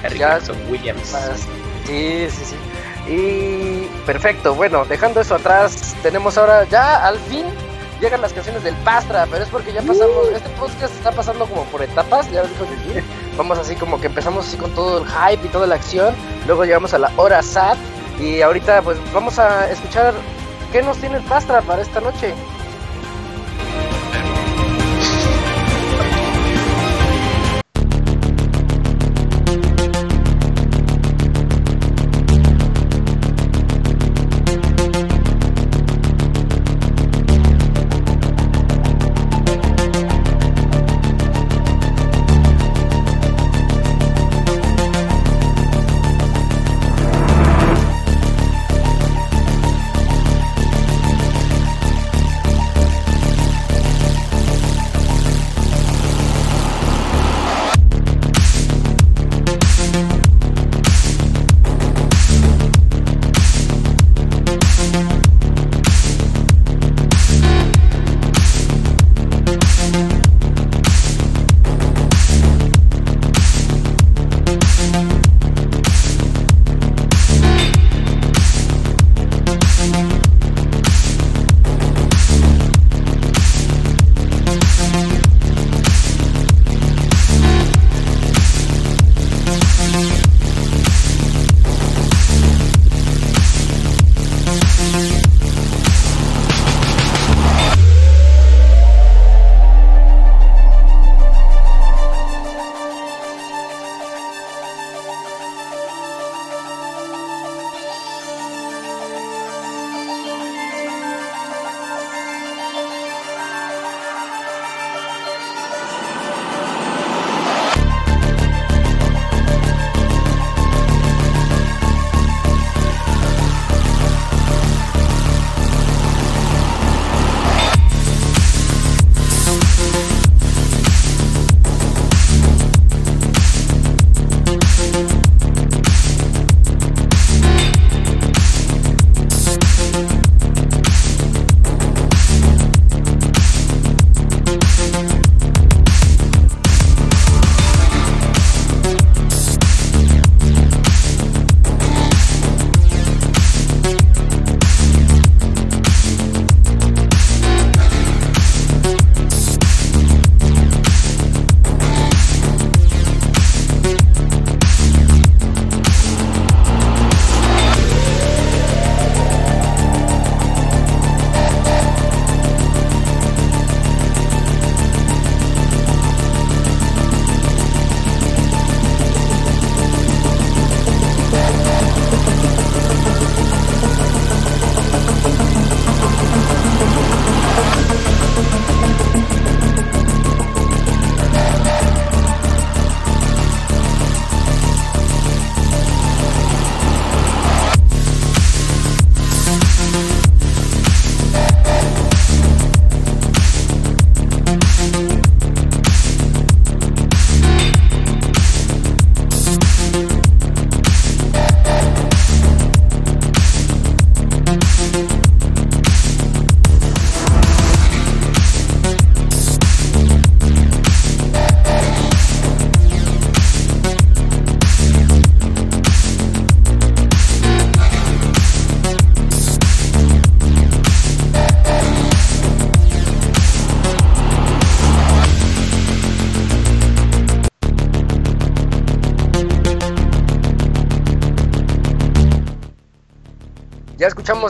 Harry Ya. Gregson Williams. Más- Sí, sí, sí. Y perfecto, bueno, dejando eso atrás, tenemos ahora ya al fin llegan las canciones del Pastra, pero es porque ya pasamos, este podcast está pasando como por etapas, ya lo dijo Yuji. Vamos así como que empezamos así con todo el hype y toda la acción, luego llegamos a la hora SAT y ahorita pues vamos a escuchar qué nos tiene el Pastra para esta noche.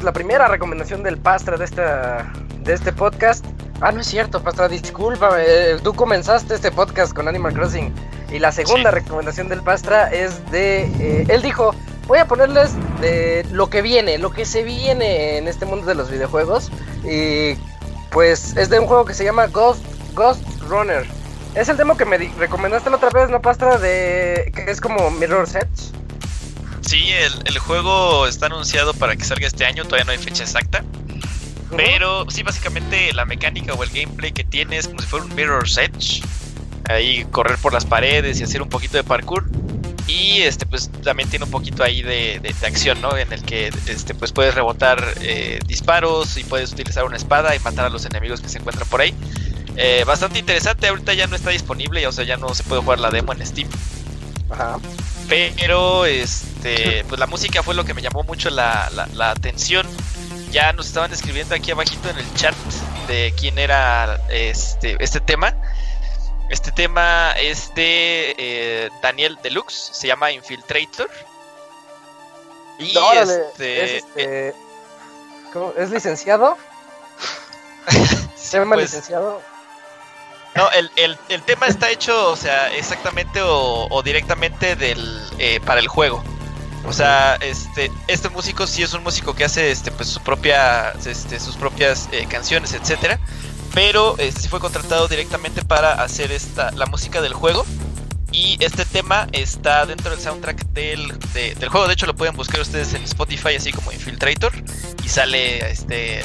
La primera recomendación del Pastra de, esta, de este podcast. Ah, no es cierto, Pastra, disculpa, tú comenzaste este podcast con Animal Crossing. Y la segunda Sí. recomendación del Pastra es de... eh, él dijo, voy a ponerles de lo que viene, lo que se viene en este mundo de los videojuegos. Y pues es de un juego que se llama Ghost, Ghost Runner. Es el demo que me recomendaste la otra vez, ¿no, Pastra? De que es como Mirror's Edge. Sí, el, juego está anunciado para que salga este año, todavía no hay fecha exacta. Pero sí, básicamente la mecánica o el gameplay que tiene es como si fuera un Mirror's Edge. Ahí correr por las paredes y hacer un poquito de parkour. Y este, pues también tiene un poquito ahí de, de- de acción, ¿no? En el que este, pues puedes rebotar eh, disparos y puedes utilizar una espada y matar a los enemigos que se encuentran por ahí. Eh, bastante interesante, ahorita ya no está disponible, o sea, ya no se puede jugar la demo en Steam. Ajá. Pero este, pues la música fue lo que me llamó mucho la, la- la atención. Ya nos estaban escribiendo aquí abajito en el chat de quién era este, este tema. Este tema es de eh, Daniel Deluxe, se llama Infiltrator. Y este, es, este, ¿cómo? ¿Es licenciado? ¿Se llama Pues, licenciado? No, el, el- el tema está hecho, o sea, exactamente o, o directamente del eh, para el juego. O sea, este, este músico sí es un músico que hace este, pues, su propia, este, sus propias eh, canciones, etcétera. Pero este, sí fue contratado directamente para hacer esta, la música del juego. Y este tema está dentro del soundtrack del, de- del juego. De hecho, lo pueden buscar ustedes en Spotify, así como Infiltrator. Y sale este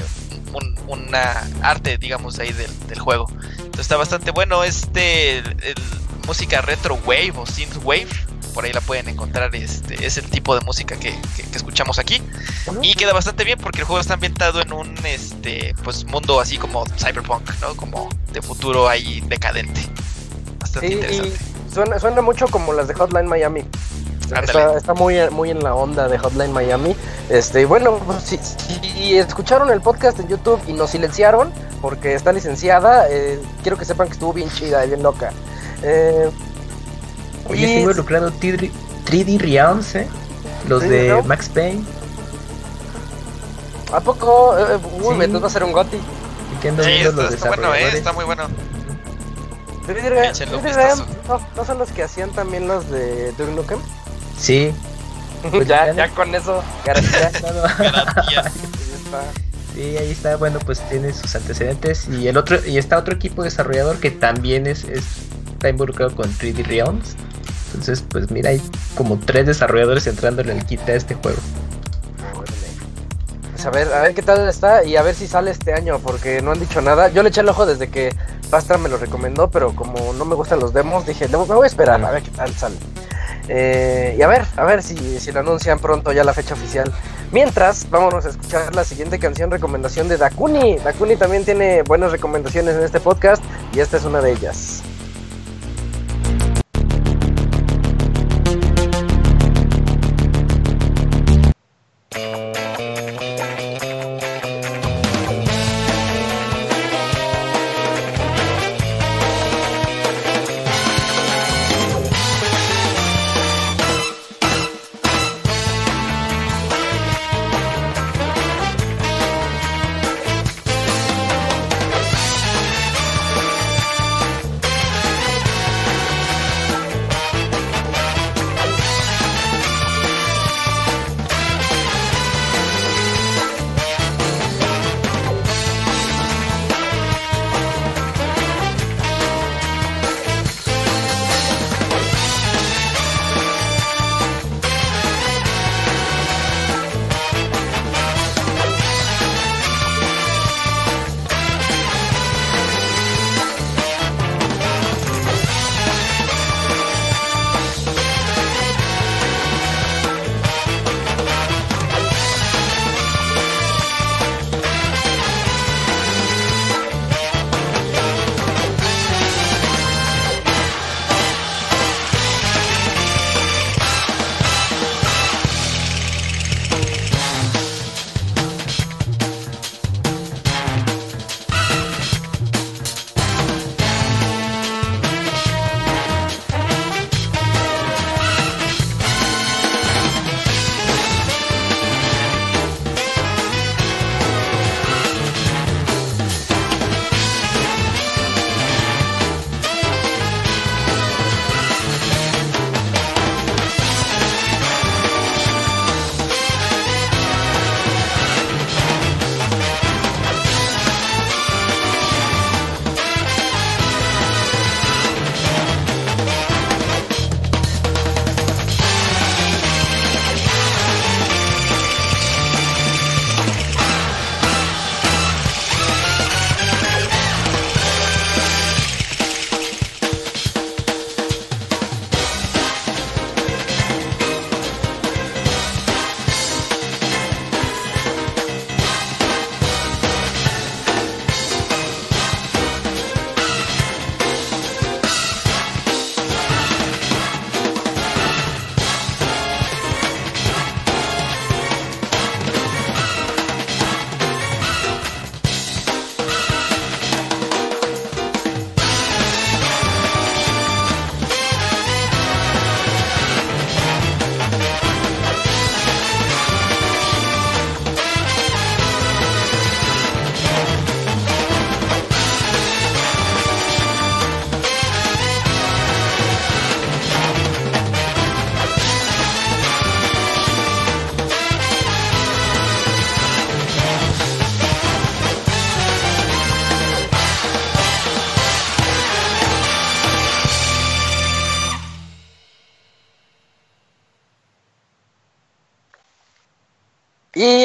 un, una arte, digamos, ahí del, del juego. Entonces está bastante bueno. Este música retro wave o synth wave. Por ahí la pueden encontrar. Este es el tipo de música que, que- que escuchamos aquí. Y queda bastante bien porque el juego está ambientado en un este pues mundo así como cyberpunk, ¿no? Como de futuro ahí decadente. Bastante Sí, interesante. y suena, suena mucho como las de Hotline Miami. Está, está muy, muy en la onda de Hotline Miami. Este, bueno, pues, si, si escucharon el podcast en YouTube y nos silenciaron porque está licenciada, eh, quiero que sepan que estuvo bien chida y bien loca. Eh, Oye, y- está involucrado 3D 3D Realms, ¿eh? Los 3D de. Max Payne. ¿A poco? Eh, uy, Sí. va a ser un ando Sí, está, está bueno, eh, está muy bueno. 3D Realms, Échenle un 3D Realms, vistazo. ¿no, no son los que hacían también los de Duke Nukem? Sí. Pues ya, ya- ya con eso, garantía. Sí, ahí está, bueno, pues tiene sus antecedentes. Y el otro, y está otro equipo desarrollador que también es, es- está involucrado con 3D Realms. Entonces, pues mira, hay como tres desarrolladores entrando en el kit a este juego. Pues a ver, a ver qué tal está y a ver si sale este año, porque no han dicho nada. Yo le eché el ojo desde que Pastra me lo recomendó, pero como no me gustan los demos, dije, "Le- me voy a esperar a ver qué tal sale. Eh, y a ver, a ver si, si lo anuncian pronto ya la fecha oficial. Mientras, vámonos a escuchar la siguiente canción, recomendación de Dakuni. Dakuni también tiene buenas recomendaciones en este podcast y esta es una de ellas.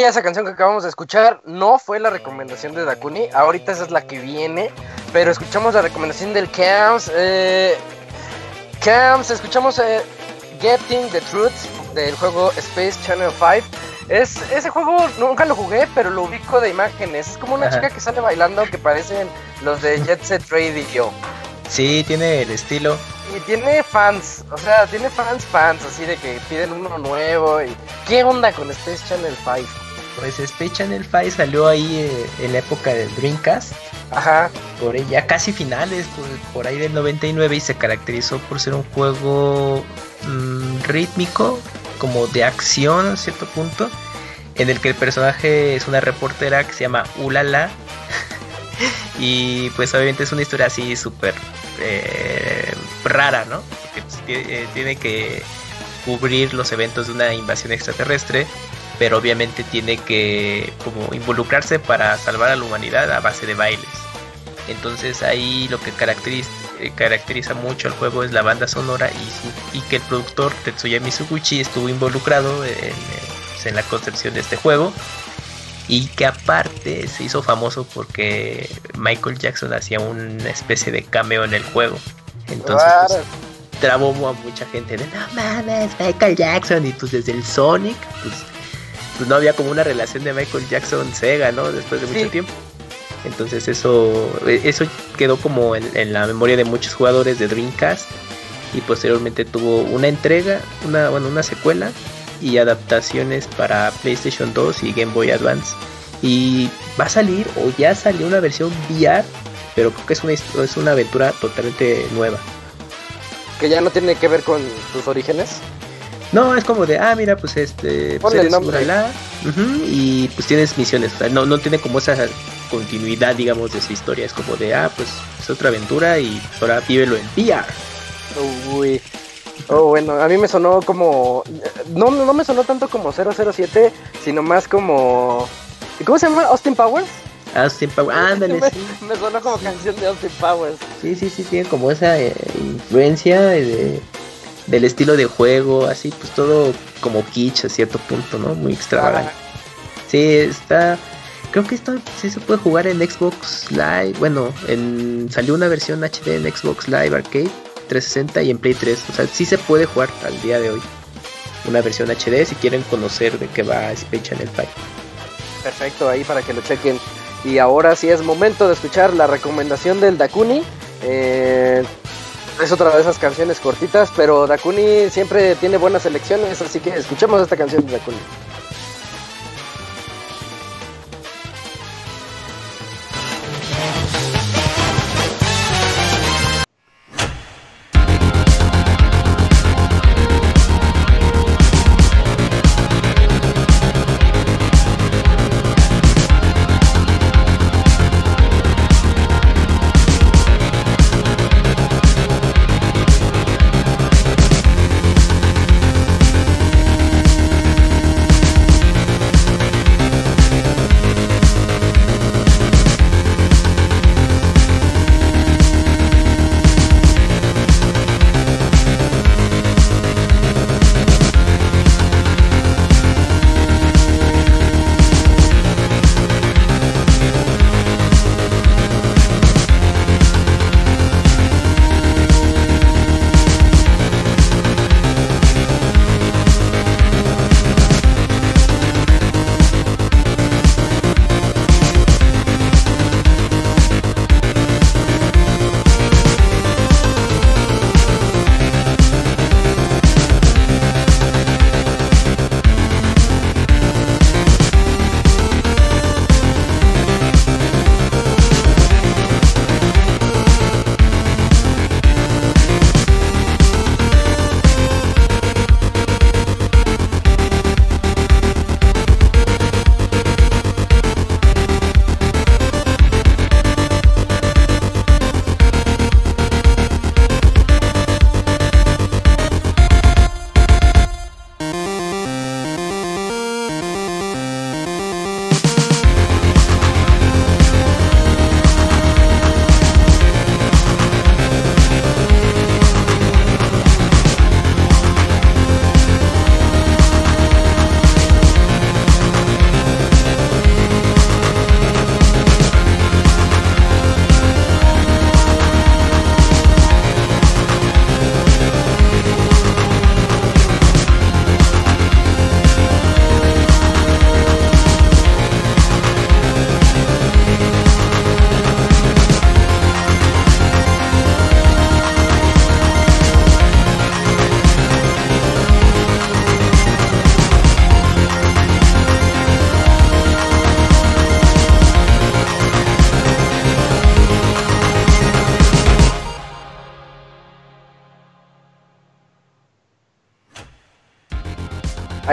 Esa canción que acabamos de escuchar no fue la recomendación de Dakuni, ahorita esa es la que viene, pero escuchamos la recomendación del Camps. Eh, Camps, escuchamos eh, Getting the Truth del juego Space Channel 5. Es, ese juego nunca lo jugué, pero lo ubico de imágenes. Es como una Ajá. chica que sale bailando que parecen los de Jet Set Radio. Sí, tiene el estilo. Y tiene fans, o sea, tiene fans, fans, así de que piden uno nuevo. y ¿Qué onda con Space Channel 5? Pues Space Channel 5 salió ahí eh, en la época del Dreamcast. Ajá, por ahí, ya casi finales, por, por ahí del 99 y se caracterizó por ser un juego mm, rítmico, como de acción a cierto punto, en el que el personaje es una reportera que se llama Ulala y pues obviamente es una historia así súper eh, rara, ¿no? Porque pues, eh, tiene que cubrir los eventos de una invasión extraterrestre pero obviamente tiene que como involucrarse para salvar a la humanidad a base de bailes. Entonces ahí lo que caracteriza, eh, caracteriza mucho el juego es la banda sonora y, que el productor Tetsuya Mizuguchi estuvo involucrado en, pues, en la concepción de este juego y que aparte se hizo famoso porque Michael Jackson hacía una especie de cameo en el juego. Entonces pues, trabó a mucha gente de no mames, Michael Jackson y pues desde el Sonic pues, pues no había como una relación de Michael Jackson Sega, ¿no? Después de mucho Sí. tiempo. Entonces eso eso quedó como en, en la memoria de muchos jugadores de Dreamcast y posteriormente tuvo una entrega, una bueno, una secuela y adaptaciones para PlayStation 2 y Game Boy Advance. Y va a salir o ya salió una versión VR, pero creo que es una es una aventura totalmente nueva. que ya no tiene que ver con tus orígenes. No, es como de, ah, mira, pues este, pues eres. Urala, ujú, y pues tienes misiones, o sea, no, no tiene como esa continuidad, digamos, de su historia, es como de, ah, pues es otra aventura y ahora vívelo en VR. Uy. Oh, bueno, a mí me sonó como. No, no me sonó tanto como 007, sino más como. ¿Cómo se llama? ¿Austin Powers? Austin Powers, ándale, me, sí, me sonó como canción de Austin Powers. sí, sí, sí, tiene como esa eh, influencia de, del estilo de juego, así, pues todo como kitsch a cierto punto, ¿no? Muy extravagante. Sí, está. Creo que esto sí se puede jugar en Xbox Live. Bueno, en, salió una versión HD en Xbox Live Arcade 360 y en Play 3. O sea, sí se puede jugar al día de hoy. Una versión HD si quieren conocer de qué va Space Channel 5. Perfecto, ahí para que lo chequen. Y ahora sí es momento de escuchar la recomendación del Dakuni. Eh, es otra de esas canciones cortitas, pero Dakuni siempre tiene buenas selecciones, así que escuchemos esta canción de Dakuni.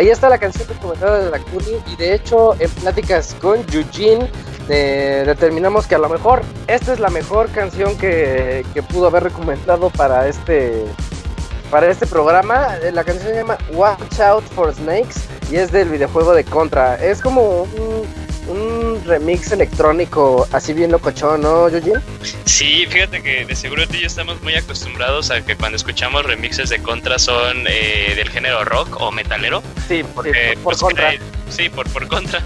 Ahí está la canción recomendada de Dakuni y de hecho en pláticas con Eugene eh, determinamos que a lo mejor esta es la mejor canción que, que pudo haber recomendado para este para este programa. La canción se llama Watch Out for Snakes y es del videojuego de Contra. Es como un, un remix electrónico así bien locochón, ¿no, Eugene? Sí, fíjate que de seguro tú y yo estamos muy acostumbrados a que cuando escuchamos remixes de Contra son eh, del género rock o metalero. Sí, porque, por, pues, contra. Sí, por, por contra.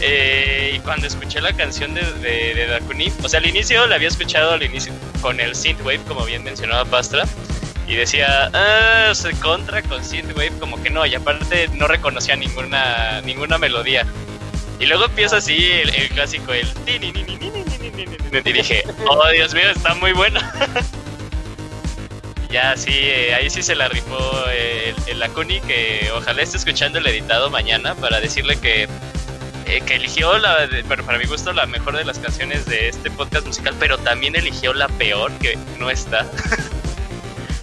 Eh, y cuando escuché la canción de, de, de Dakuni, o sea, al inicio la había escuchado al inicio con el synthwave, como bien mencionaba Pastra, y decía, ah, se contra con synthwave, como que no, y aparte no reconocía ninguna, ninguna melodía. Y luego empieza así el, el clásico, el... Y dije, oh, Dios mío, está muy bueno. Ya, sí, eh, ahí sí se la rifó eh, el, el Akuni, que ojalá esté escuchando el editado mañana para decirle que, eh, que eligió, la, bueno, para mi gusto, la mejor de las canciones de este podcast musical, pero también eligió la peor, que no está.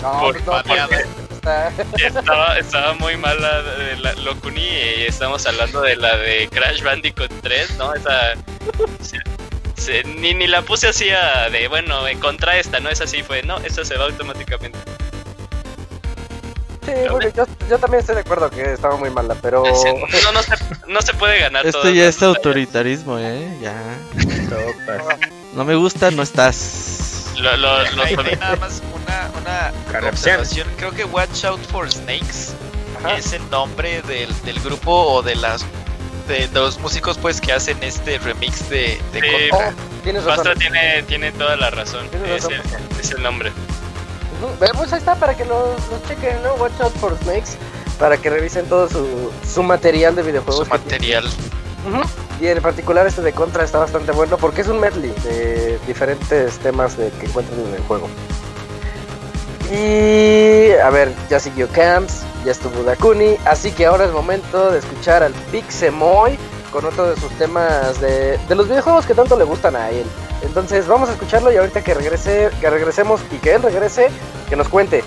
No, por no, Estaba, estaba muy mala de la Locuni y estamos hablando de la de Crash Bandicoot 3, ¿no? Esa... se- ni, ni la puse así a de, bueno, en contra esta, ¿no? Es así, fue, no, esta se va automáticamente. Sí, bueno, yo, yo también estoy de acuerdo que estaba muy mala, pero... No, no, se, no se puede ganar Esto todo, ya ¿no? es autoritarismo, eh. Ya. No me gusta, no estás. Lo, lo, lo- hay nada más una, una Corrupción. observación. Creo que Watch Out for Snakes Ajá. es el nombre del, del grupo o de las de, de los músicos pues que hacen este remix de, de Sí, Contra. Oh, tienes razón. Pastra tiene, tiene toda la razón. Es razón. el, es el nombre. Pues ahí está, para que lo, lo chequen, ¿no? Watch Out for Snakes, para que revisen todo su, su material de videojuegos. su material. Y en particular este de Contra está bastante bueno porque es un medley de diferentes temas de, que encuentran en el juego. Y a ver, ya siguió Camps, ya estuvo Dakuni, así que ahora es momento de escuchar al Pixemoy con otro de sus temas de, de los videojuegos que tanto le gustan a él. Entonces vamos a escucharlo y ahorita que regrese, que regresemos y que él regrese, que nos cuente.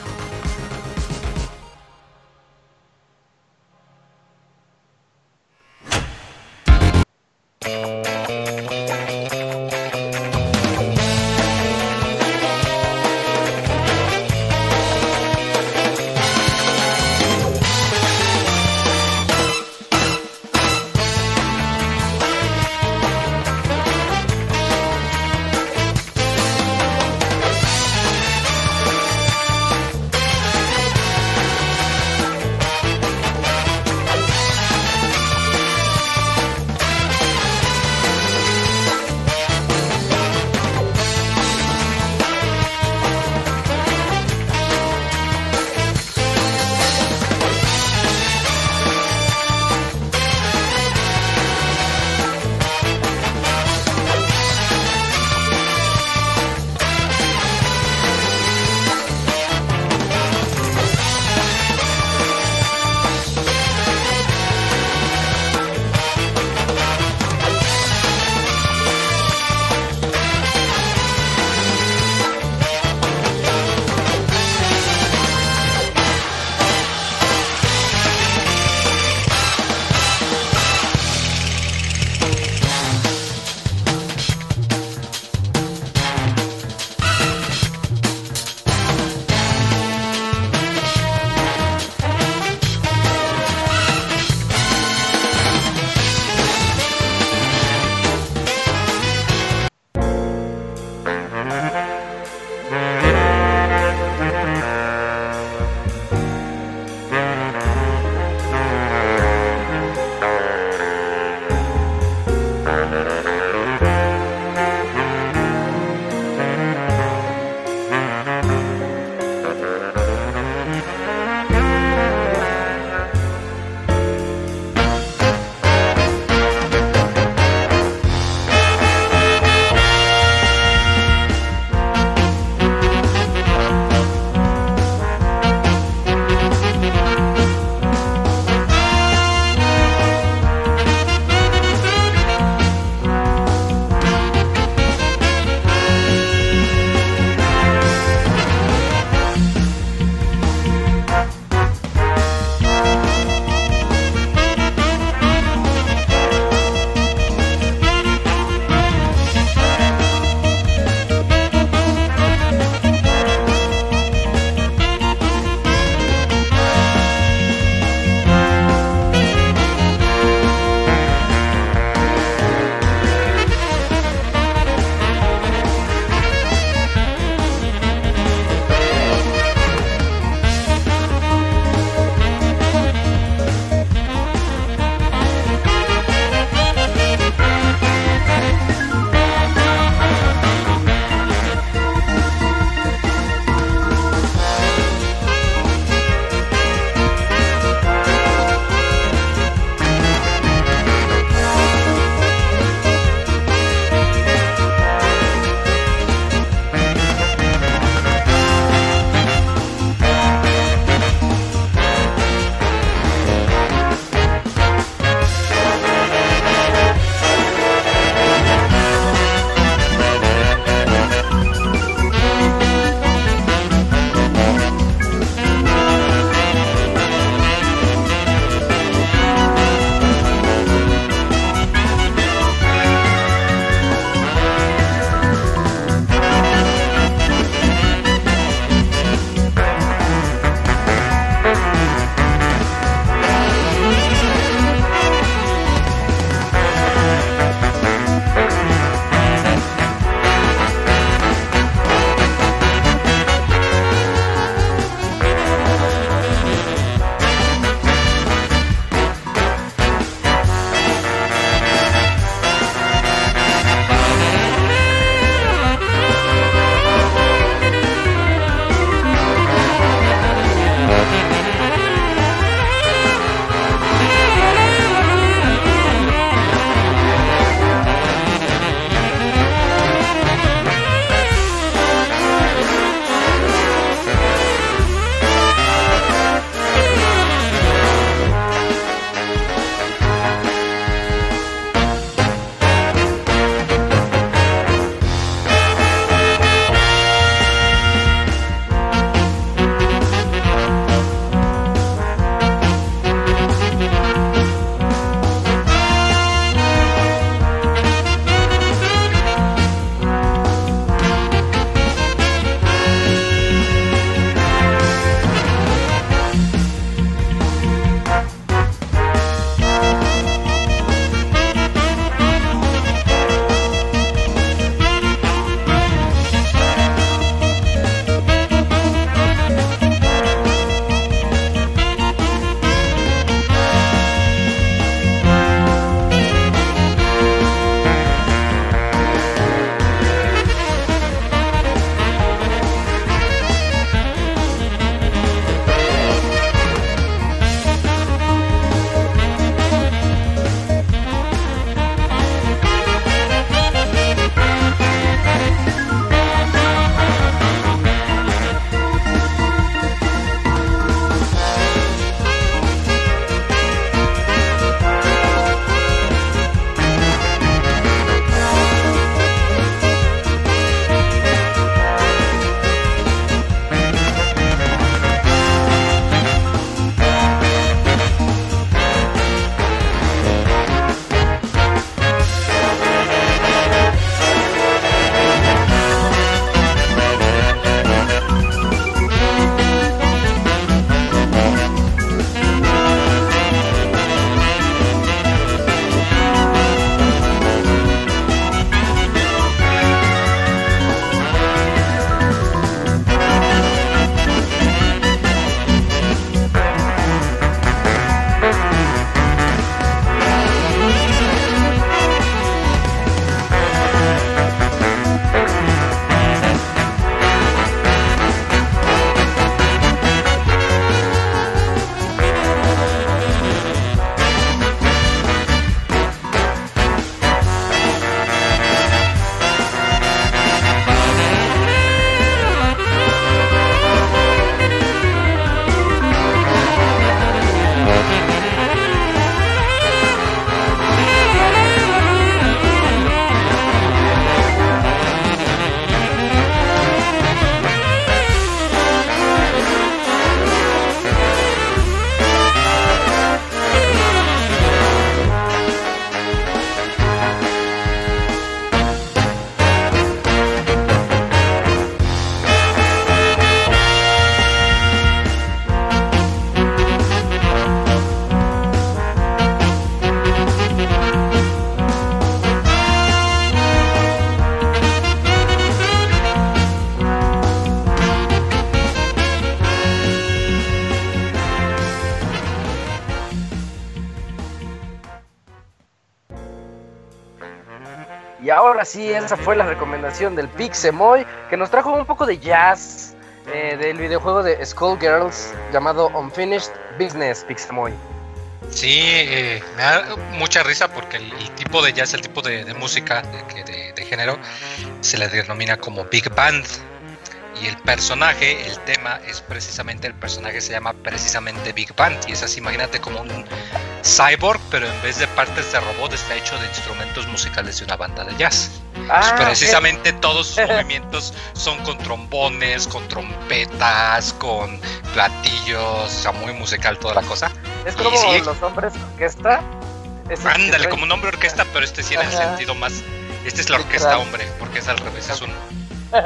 Sí, esa fue la recomendación del Pixemoy, que nos trajo un poco de jazz eh, del videojuego de Skullgirls llamado Unfinished Business Pixemoy. Sí, eh, me da mucha risa porque el, tipo de jazz, el tipo de, música de- de género, se le denomina como Big Band. Y el personaje, el tema, es precisamente el personaje se llama precisamente Big Band. Y es así, imagínate como un cyborg, pero en vez de partes de robot está hecho de instrumentos musicales de una banda de jazz. Pues Ah, precisamente todos sus movimientos son con trombones, con trompetas, con platillos, o sea, muy musical toda la cosa. es y como sí. los hombres orquesta. Ándale, como un hombre orquesta, pero este sí en el sentido más. Este es la orquesta hombre, porque es al revés, es un.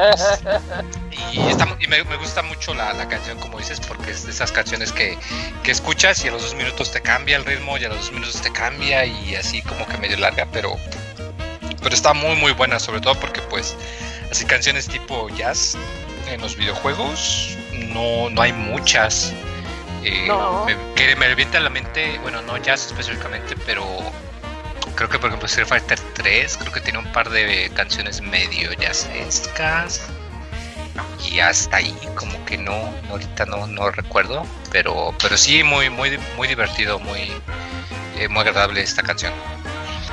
Y, está, mu- y me, me gusta mucho la, la canción, como dices, porque es de esas canciones que, que escuchas y a los dos minutos te cambia el ritmo y a los dos minutos te cambia y así como que medio larga, pero, pero está muy muy buena, sobre todo porque pues así canciones tipo jazz en los videojuegos no, no hay muchas. Eh, No. me, que me revienta a la mente, bueno, no jazz específicamente, pero creo que por ejemplo Street Fighter 3 creo que tiene un par de canciones medio jazzescas y hasta ahí como que no no, ahorita no, no recuerdo pero pero sí muy muy muy divertido muy eh, muy agradable esta canción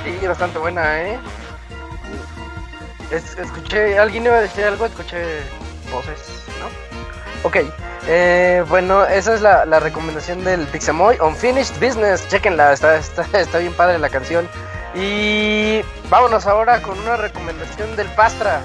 Sí, bastante buena, ¿eh? Es- escuché, alguien iba a decir algo, escuché voces, ¿no? Ok, eh, bueno, esa es la, la recomendación del Pixemoy, Unfinished Business, chequenla, está, está, está bien padre la canción. Y vámonos ahora con una recomendación del Pastra.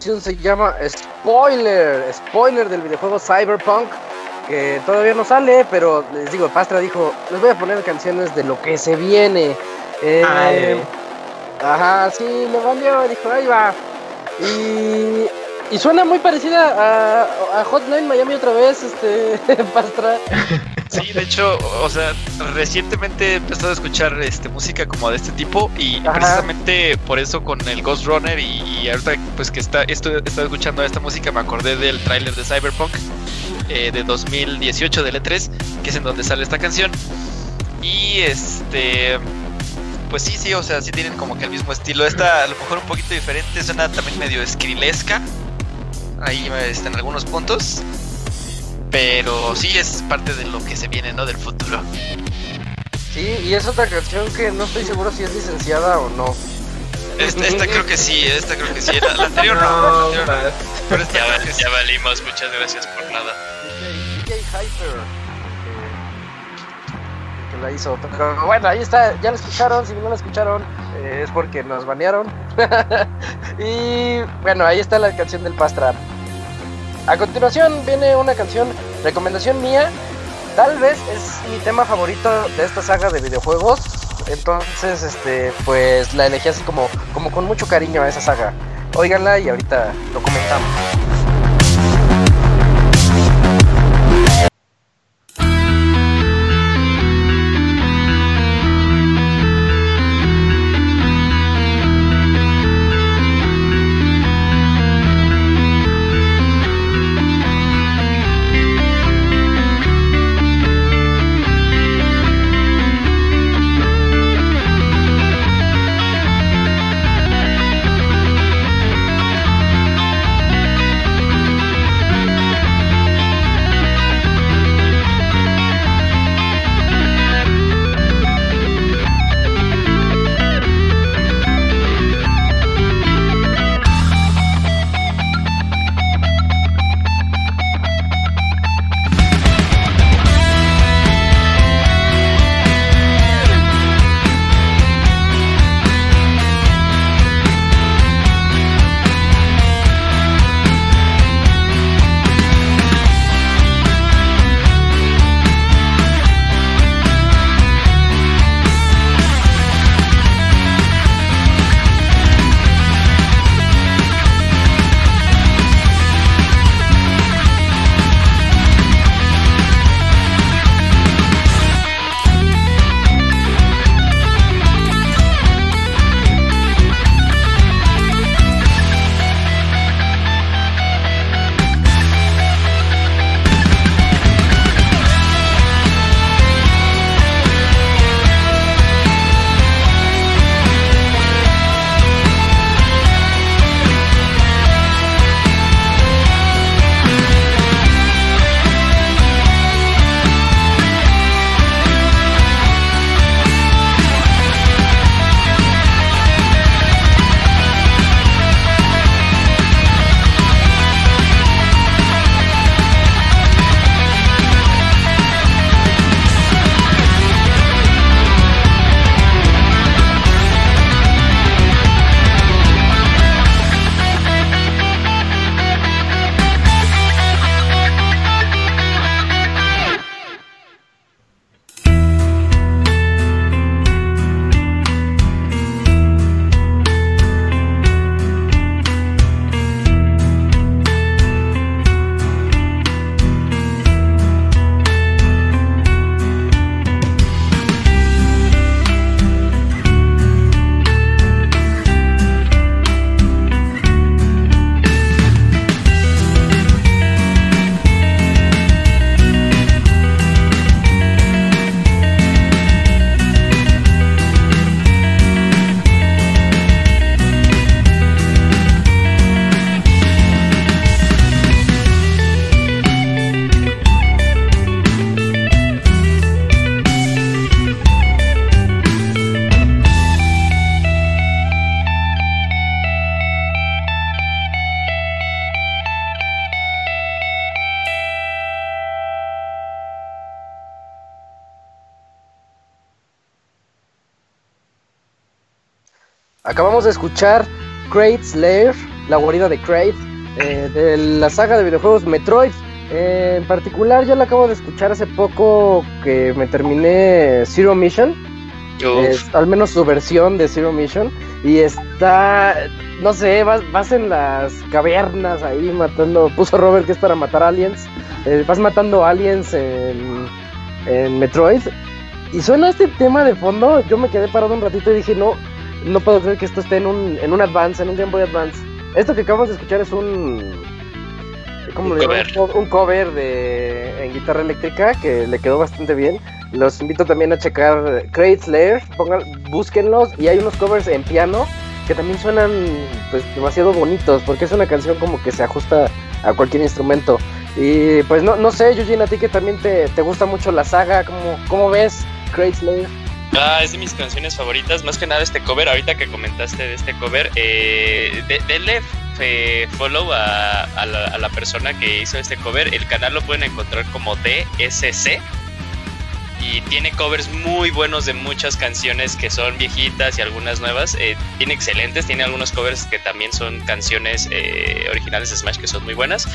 Canción se llama Spoiler, spoiler del videojuego Cyberpunk, que todavía no sale, pero les digo, Pastra dijo, les voy a poner canciones de lo que se viene. Eh, ajá, sí, le valió, dijo, ahí va. Y, y suena muy parecida a, a Hotline Miami otra vez, este, Pastra. Sí, de hecho, o sea, recientemente he empezado a escuchar este música como de este tipo y Ajá. precisamente por eso con el Ghost Runner y, y ahorita pues que está estoy, estaba escuchando esta música me acordé del tráiler de Cyberpunk eh, de 2018 del E3, que es en donde sale esta canción. Y este pues sí, sí, o sea, sí tienen como que el mismo estilo. Esta a lo mejor un poquito diferente, suena también medio escrilesca. Ahí este, en algunos puntos. Pero sí es parte de lo que se viene, ¿no? Del futuro. Sí, y es otra canción que no estoy seguro si es licenciada o no. Esta, esta creo que sí, esta creo que sí. La, la anterior no, la anterior no. Pero esta Ya, sí. valimos, muchas gracias por nada. DJ Hyper, que, que la hizo. Pero bueno, ahí está, ya la escucharon. Si no la escucharon, eh, es porque nos banearon. y bueno, ahí está la canción del Pastra. A continuación viene una canción, recomendación mía. Tal vez es mi tema favorito de esta saga de videojuegos. Entonces, este, pues la elegí así como, como con mucho cariño a esa saga. Óiganla y ahorita lo comentamos. Acabamos de escuchar Great Slayer La guarida de Kraid, eh, de la saga de videojuegos Metroid. Eh, en particular, yo la acabo de escuchar hace poco que me terminé Zero Mission. Es, al menos su versión de Zero Mission. Y está, no sé, vas, vas en las cavernas ahí matando. Puso Robert que es para matar aliens. eh, vas matando aliens en, en Metroid. Y suena este tema de fondo. Yo me quedé parado un ratito y dije, no, no puedo creer que esto esté en un, en un Advance, en un Game Boy Advance. Esto que acabamos de escuchar es un. ¿Cómo Un le cover. Un cover de, en guitarra eléctrica que le quedó bastante bien. Los invito también a checar Crate Slayer, pongan, búsquenlos y hay unos covers en piano que también suenan pues demasiado bonitos porque es una canción como que se ajusta a cualquier instrumento. Y pues no, no sé, Eugene, a ti que también te, te gusta mucho la saga, ¿cómo, cómo ves Crate Slayer? Ah, es de mis canciones favoritas, más que nada este cover, ahorita que comentaste de este cover, eh, eh, follow a la persona que hizo este cover, el canal lo pueden encontrar como DSC y tiene covers muy buenos de muchas canciones que son viejitas y algunas nuevas, eh, tiene excelentes, tiene algunos covers que también son canciones eh, originales de Smash que son muy buenas.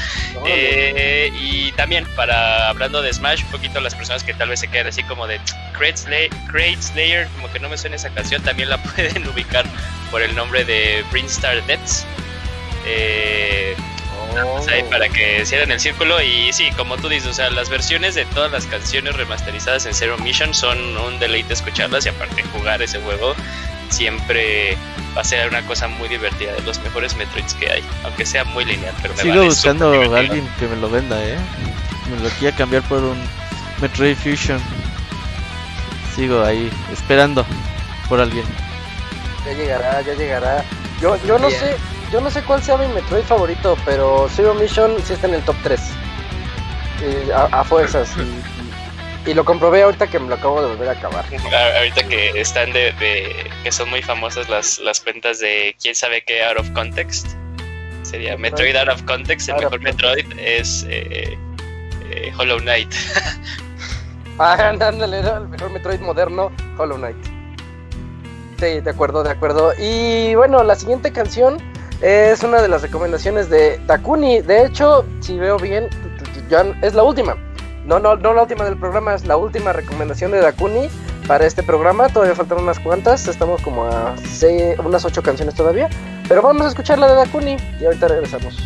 Eh, y también para hablando de Smash, un poquito las personas que tal vez se quedan así como de Crate Slayer, Crate Slayer, como que no me suena esa canción, también la pueden ubicar por el nombre de Brinstar Depths. Eh, ahí para que cierren el círculo y sí, como tú dices, o sea, las versiones de todas las canciones remasterizadas en Zero Mission son un deleite escucharlas y aparte jugar ese juego siempre va a ser una cosa muy divertida, de los mejores Metroids que hay, aunque sea muy lineal, pero me Sigo vale buscando a alguien que me lo venda, eh. Me lo quiera cambiar por un Metroid Fusion. Sigo ahí, esperando por alguien. Ya llegará, ya llegará. Yo, yo no sé, yo no sé cuál sea mi Metroid favorito, pero Zero Mission sí está en el top 3. Y a, a fuerzas. Y, y lo comprobé ahorita que me lo acabo de volver a acabar. Ahorita que están de, de- que son muy famosas las, las cuentas de quién sabe qué out of context. Sería Metroid out of context, el mejor Metroid es eh, eh, Hollow Knight. Ah, ándale, era el mejor Metroid moderno, Hollow Knight. Sí, de acuerdo, de acuerdo. Y bueno, la siguiente canción es una de las recomendaciones de Dakuni. De hecho, si veo bien, es la última. No, no, no la última del programa, es la última recomendación de Dakuni para este programa. Todavía faltan unas cuantas, estamos como a unas ocho canciones todavía. Pero vamos a escuchar la de Dakuni y ahorita regresamos.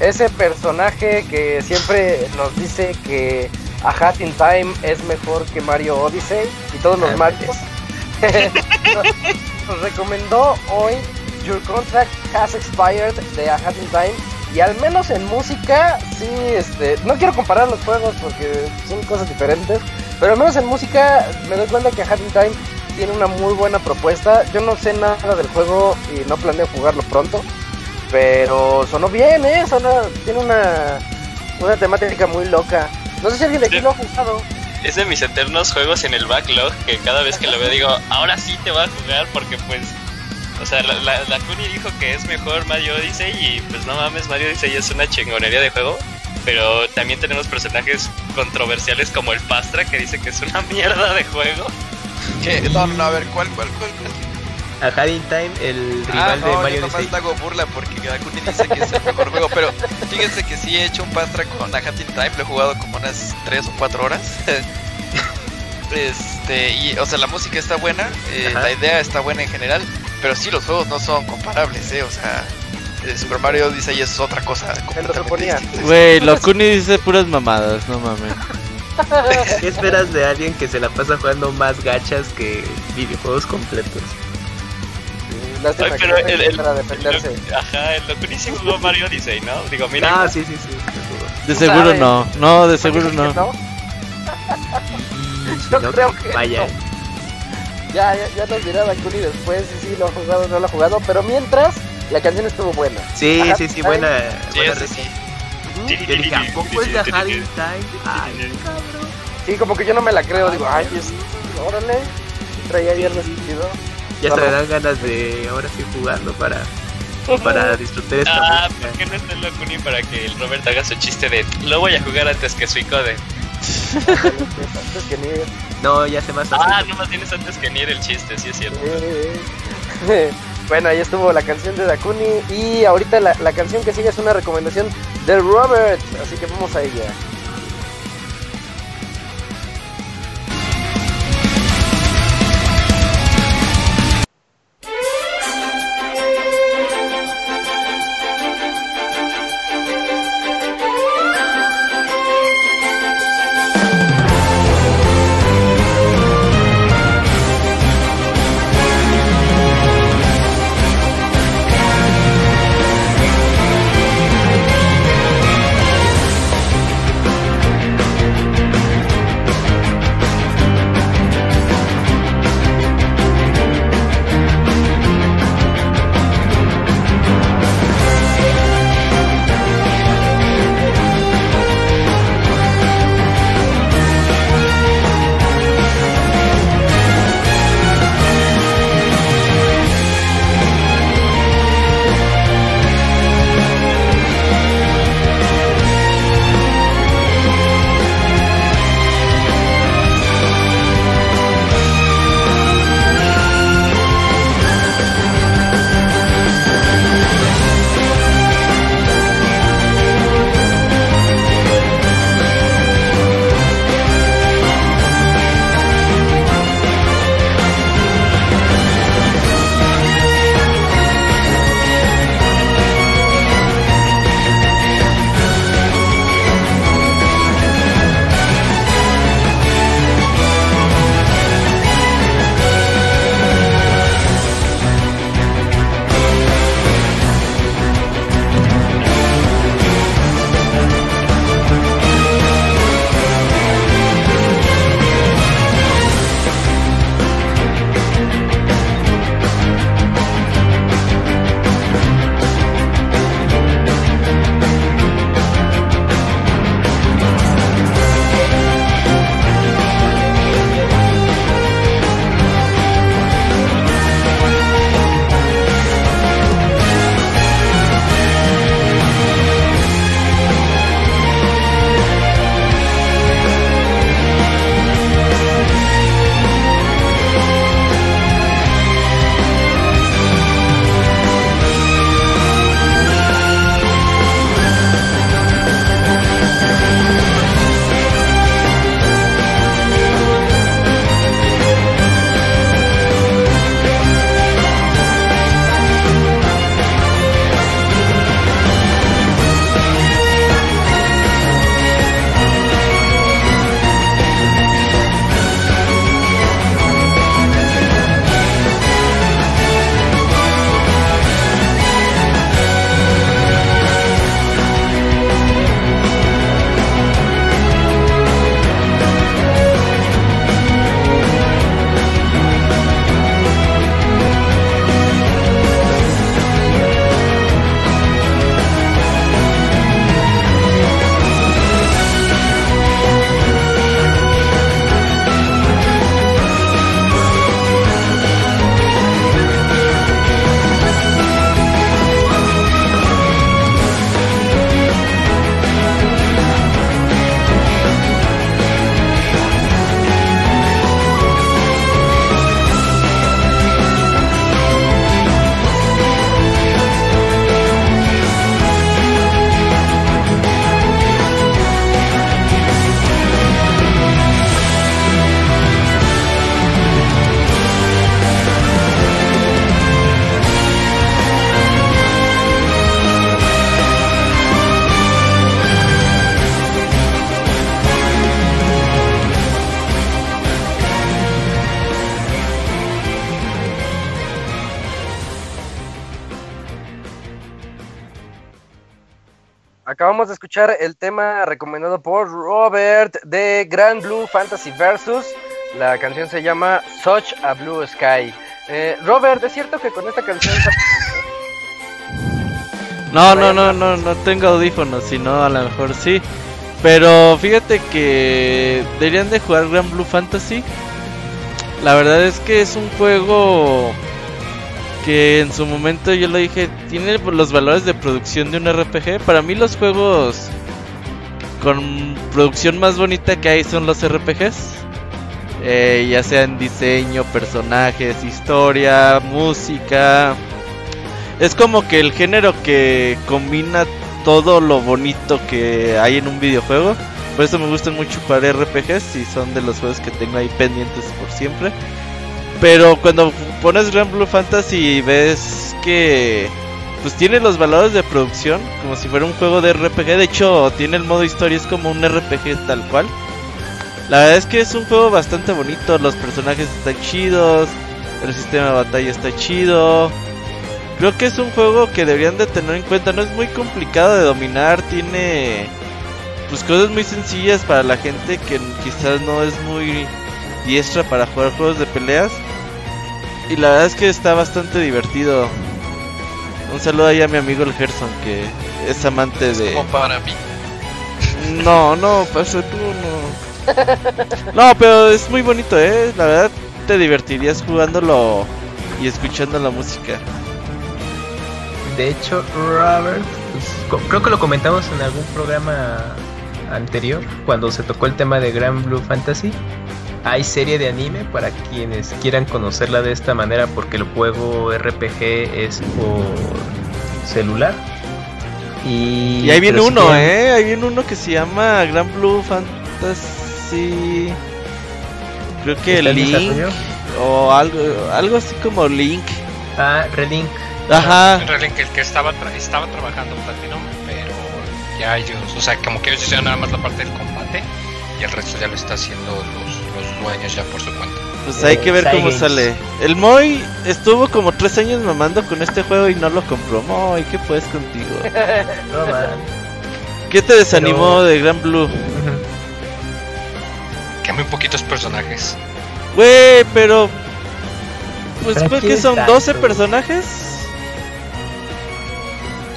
Ese personaje que siempre nos dice que A Hat in Time es mejor que Mario Odyssey y todos los Ah, Marios. nos, nos recomendó hoy Your Contract Has Expired de A Hat in Time. Y al menos en música, sí, este, no quiero comparar los juegos porque son cosas diferentes, pero al menos en música me doy cuenta que A Hat in Time tiene una muy buena propuesta. Yo no sé nada del juego y no planeo jugarlo pronto, pero sonó bien, ¿eh? Sonó- tiene una, una temática muy loca. No sé si alguien de aquí lo ha jugado. Es de mis eternos juegos en el backlog que cada vez que lo veo digo, ahora sí te voy a jugar porque pues... O sea, la, la, la Kuni dijo que es mejor Mario Odyssey y pues no mames, Mario Odyssey es una chingonería de juego. Pero también tenemos personajes controversiales como el Pastra que dice que es una mierda de juego. ¿Qué? No, no, a ver, ¿cuál, cuál, cuál? cuál? A Hat in Time, el Ah, rival de no, yo Mario nomás Odyssey. le hago burla porque Dakuni dice que es el mejor juego, pero fíjense que sí he hecho un pastra con A Hat in Time, lo he jugado como unas 3 o 4 horas. Este, y, o sea, la música está buena, eh, la idea está buena en general, pero sí, los juegos no son comparables, ¿eh? O sea, eh, Super Mario Odyssey es otra cosa completamente. Güey, Locuni dice puras mamadas, no mames. ¿Qué esperas de alguien que se la pasa jugando más gachas que videojuegos completos? Lástima Ay, pero el, el, para defenderse. el- ajá, el Locuni sí jugó Mario Odyssey, ¿no? Digo, mira. Ah, sí, sí, sí. De seguro ¿Sabes? no, no, de seguro ¿Que no. Yo No, creo que Vaya. no. Ya, ya, ya nos dirá Dakuni después si sí lo ha jugado o no lo ha jugado, pero mientras la canción estuvo buena. Sí, Ajá, sí, sí, ¿sabes? buena. Sí, buena res- sí. Yo dije, ¿a poco es de Time? Ay, cabrón. Sí, como que yo no me la creo, digo, ay, es, órale, traía bien sentido. Ya se me dan ganas de ahora sí jugando para, para disfrutar esta Ah, música. ¿por qué no está el Locuni para que el Robert haga su chiste de lo voy a jugar antes que Suicode? Antes que ni- No, ya se más Ah, no más tienes antes que Nier el chiste, sí es cierto. Bueno, ahí estuvo la canción de Dakuni y ahorita la, la canción que sigue es una recomendación de Robert, así que vamos a ella. El tema recomendado por Robert de Grand Blue Fantasy Versus. La canción se llama Such a Blue Sky. Eh, Robert, ¿es cierto que con esta canción... No, no, no, no, no tengo audífonos, sino a lo mejor sí. Pero fíjate que deberían de jugar Grand Blue Fantasy. La verdad es que es un juego que en su momento yo lo dije, tiene los valores de producción de un RPG. Para mí los juegos con producción más bonita que hay son los RPGs. Eh, ya sea en diseño, personajes, historia, música. Es como que el género que combina todo lo bonito que hay en un videojuego. Por eso me gustan mucho jugar RPGs y son de los juegos que tengo ahí pendientes por siempre. Pero cuando pones Grand Blue Fantasy y ves que pues tiene los valores de producción como si fuera un juego de RPG. De hecho, tiene el modo historia, es como un RPG tal cual. La verdad es que es un juego bastante bonito. Los personajes están chidos. El sistema de batalla está chido. Creo que es un juego que deberían de tener en cuenta. No es muy complicado de dominar. Tiene pues cosas muy sencillas para la gente que quizás no es muy diestra para jugar juegos de peleas. Y la verdad es que está bastante divertido. Un saludo ahí a mi amigo el Gerson que es amante de... Como para mí. No, no, pasa tú, no. No, pero es muy bonito, eh. La verdad te divertirías jugándolo y escuchando la música. De hecho, Robert, pues, creo que lo comentamos en algún programa anterior, cuando se tocó el tema de Grand Blue Fantasy. Hay serie de anime para quienes quieran conocerla de esta manera, porque el juego RPG es por celular. Y, Y ahí viene si uno, quieren- eh. Ahí viene uno que se llama Grand Blue Fantasy. Creo que ¿Está en Link. O algo, algo así como Link. Ah, Relink. Ajá. Que el que estaba, tra- estaba trabajando Platinum, pero ya ellos, o sea, como que ellos hicieron nada más la parte del combate y el resto ya lo está haciendo los, los dueños ya por su cuenta. Pues hay que ver cómo sale. El Moy estuvo como tres años mamando con este juego y no lo compró. Moy, ¿qué puedes contigo? No, man. ¿Qué te desanimó Pero- de Grand Blue? Que muy poquitos personajes. Güey, pero. Pues, ¿Para pues qué que son tanto? 12 personajes.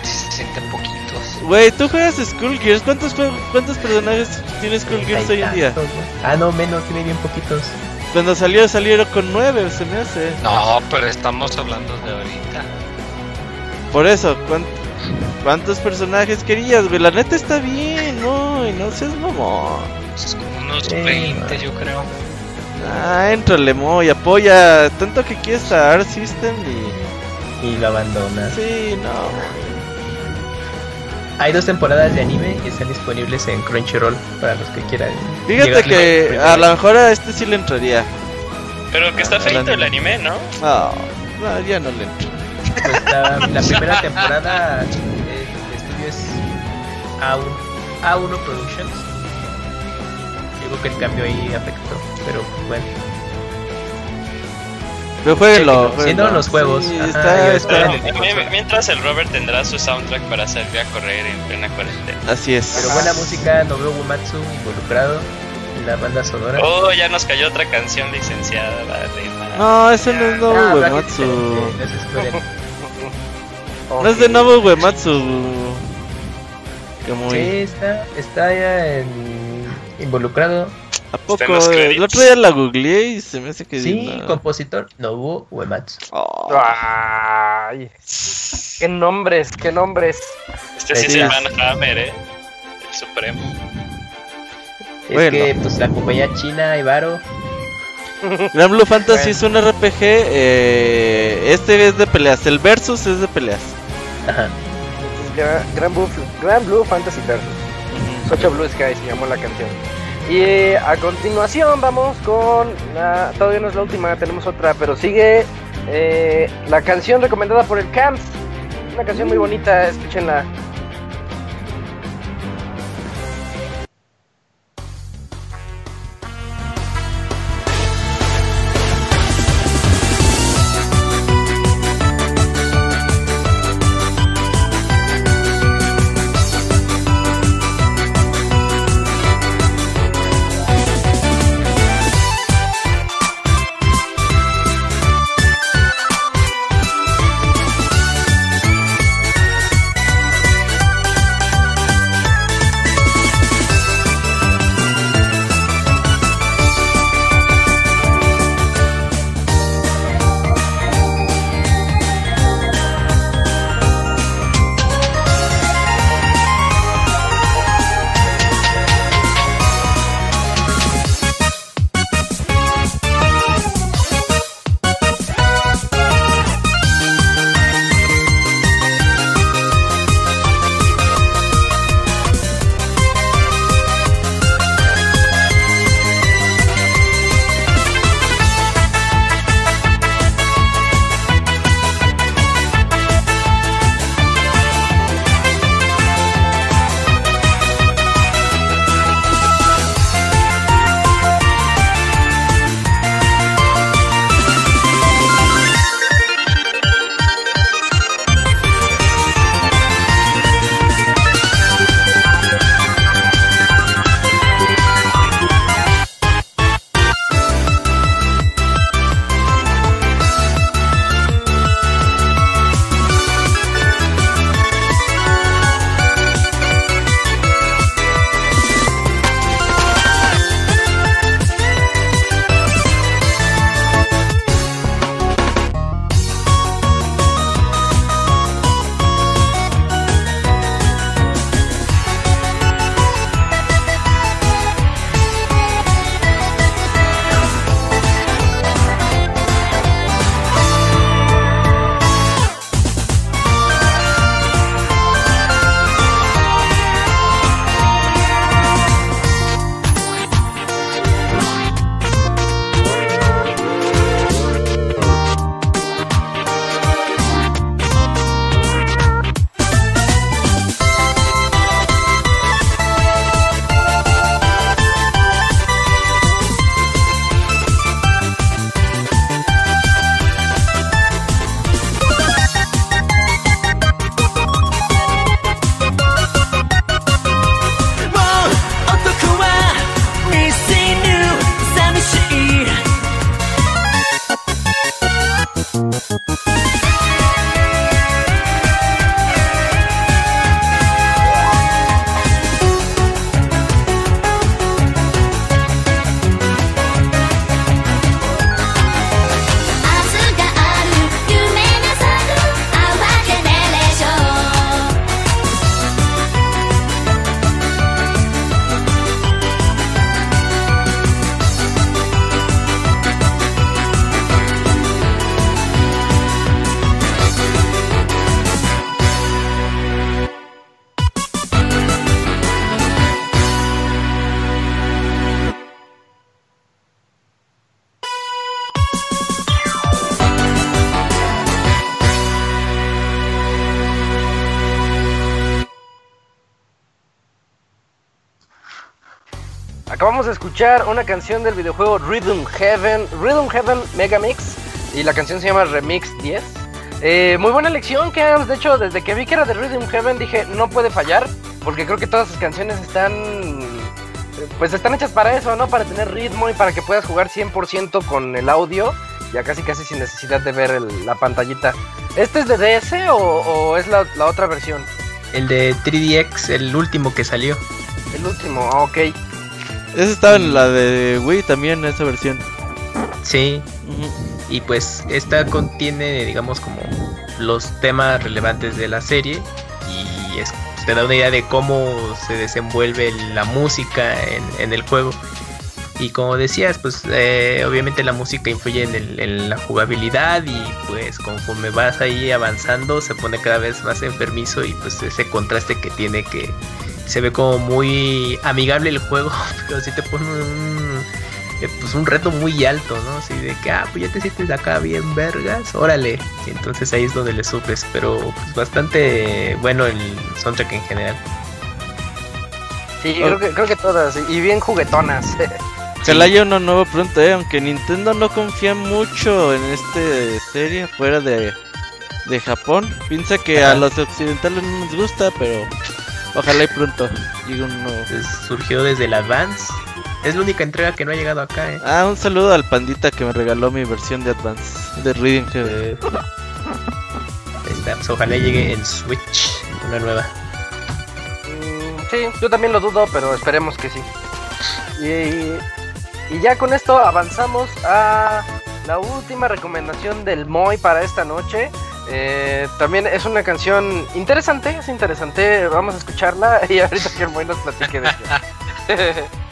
Se sienten poquitos. Güey, tú juegas Skullgirls. ¿Cuántos, ¿Cuántos personajes tiene Skullgirls hoy en día? Tantos, ¿no? Ah, no, menos, tiene bien poquitos. Cuando salió, salieron con 9, se me hace. No, pero estamos hablando de ahorita. Por eso, ¿cuán- ¿cuántos personajes querías, güey? La neta está bien, no, y no seas mamón. Es como unos Sí, 20, no. yo creo. Ah, entrale, Moy, apoya. Tanto que quieres a Art System y. Y lo abandonas. Sí, no. Hay dos temporadas de anime y están disponibles en Crunchyroll para los que quieran. Fíjate que a lo mejor a este sí le entraría. Pero que está feito el anime, ¿no? No, no, ya no le entro. Pues está- la primera temporada el estudio es A1, A1 Productions. Digo que el cambio ahí afectó, pero bueno. Pero jueguenlo. Siendo los juegos, Sí, ajá, está, está- mi- mientras el Robert tendrá su soundtrack para salir a correr en plena cuarentena. Así es. Pero buena música, no veo Uematsu involucrado en la banda sonora. Oh, ya nos cayó otra canción licenciada, vale. madre. No, ese no es Ah, Nobu pero aquí Uematsu. no es. No de Nobu Uematsu. Que muy. Sí, está, está ya en- involucrado. ¿A poco? El otro día la googleé y se me hace que. Sí, compositor Nobuo Uematsu. Oh. Ay, qué nombres, qué nombres. Este sí es el Van Hammer, ¿eh? El supremo. Es Bueno. que pues la compañía china Ibaro Gran Blue Fantasy Bueno. es un RPG. eh, este es de peleas. El Versus es de peleas. Ajá. Gra- Gran Blue, Gran Blue Fantasy Versus. Socha Blue Sky se llamó la canción. Y eh, a continuación vamos con la, todavía no es la última, tenemos otra, pero sigue eh, la canción recomendada por el Camps. Una canción muy bonita, escúchenla. Acabamos de escuchar una canción del videojuego Rhythm Heaven, Rhythm Heaven Megamix, y la canción se llama Remix 10. Eh, muy buena elección, que de hecho desde que vi que era de Rhythm Heaven dije no puede fallar, porque creo que todas sus canciones están, pues están hechas para eso, ¿no? Para tener ritmo y para que puedas jugar 100% con el audio, ya casi casi sin necesidad de ver el- la pantallita. ¿Este es de DS o, o es la, la otra versión? El de 3DX, el último que salió. El último, ok. Esa estaba en la de Wii también, esa versión. Sí, y pues esta contiene, digamos, como los temas relevantes de la serie. Y es, te da una idea de cómo se desenvuelve la música en, en el juego. Y como decías, pues eh, obviamente la música influye en, el- en la jugabilidad. Y pues conforme vas ahí avanzando se pone cada vez más enfermizo. Y pues ese contraste que tiene que se ve como muy amigable el juego, pero sí te pone un, eh, pues un reto muy alto, ¿no? Así de que, ah, pues ya te sientes acá bien vergas, órale. Y entonces ahí es donde le sufres, pero pues bastante bueno el soundtrack en general. Sí, creo que, creo que todas, y bien juguetonas. Ojalá haya uno nuevo pronto, eh, aunque Nintendo no confía mucho en este serie fuera de, de Japón. Piensa que a los occidentales no nos gusta, pero ojalá y pronto llegue un nuevo. Surgió desde el Advance. Es la única entrega que no ha llegado acá, ¿eh? Ah, un saludo al pandita que me regaló mi versión de Advance de Reading Heaven. Eh, pues, ojalá llegue en Switch, una nueva. Mm, sí, yo también lo dudo, pero esperemos que sí. Y, y ya con esto avanzamos a la última recomendación del Moy para esta noche. Eh, también es una canción interesante, es interesante. Vamos a escucharla y ahorita que nos platique de ella.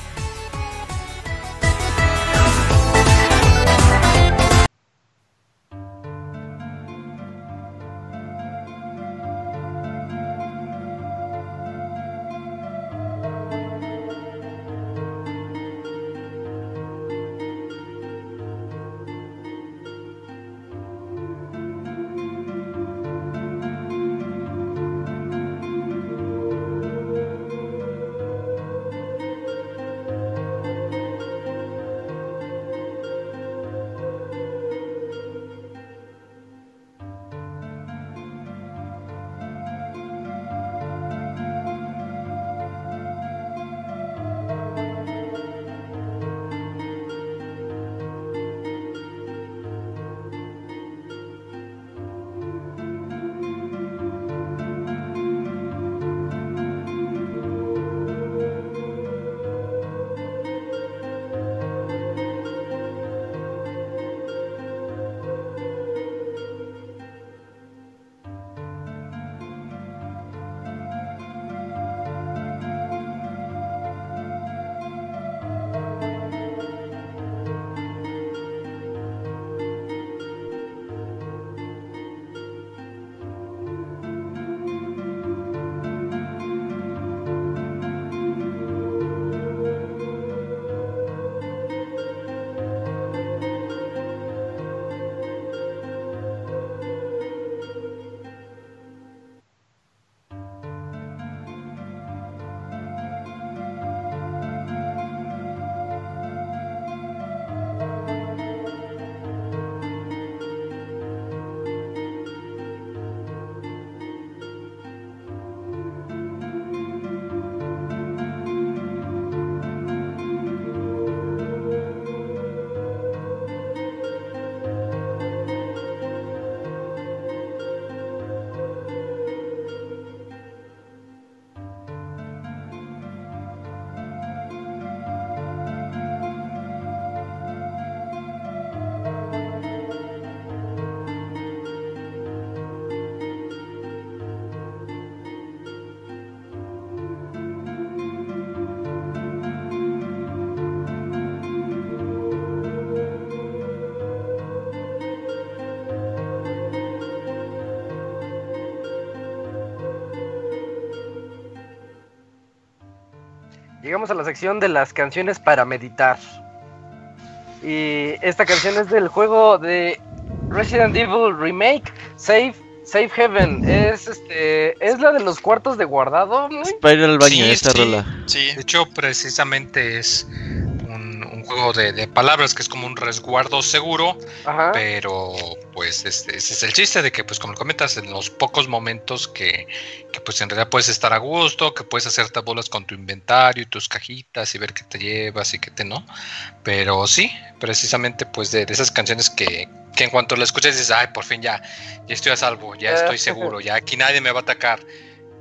Llegamos a la sección de las canciones para meditar. Y esta canción es del juego de Resident Evil Remake, Save Safe Heaven, es este, es la de los cuartos de guardado, ¿no? Es para ir al baño Sí, esta sí, rola. Sí. De hecho, precisamente es un, un juego de, de palabras que es como un resguardo seguro, Ajá. pero pues este, ese es el chiste de que, pues como comentas, en los pocos momentos que, pues en realidad puedes estar a gusto, que puedes hacerte bolas con tu inventario y tus cajitas y ver qué te llevas y qué te no. Pero sí, precisamente pues de, de esas canciones que, que en cuanto la escuchas dices, ay, por fin ya, ya estoy a salvo, ya estoy seguro, ya aquí nadie me va a atacar.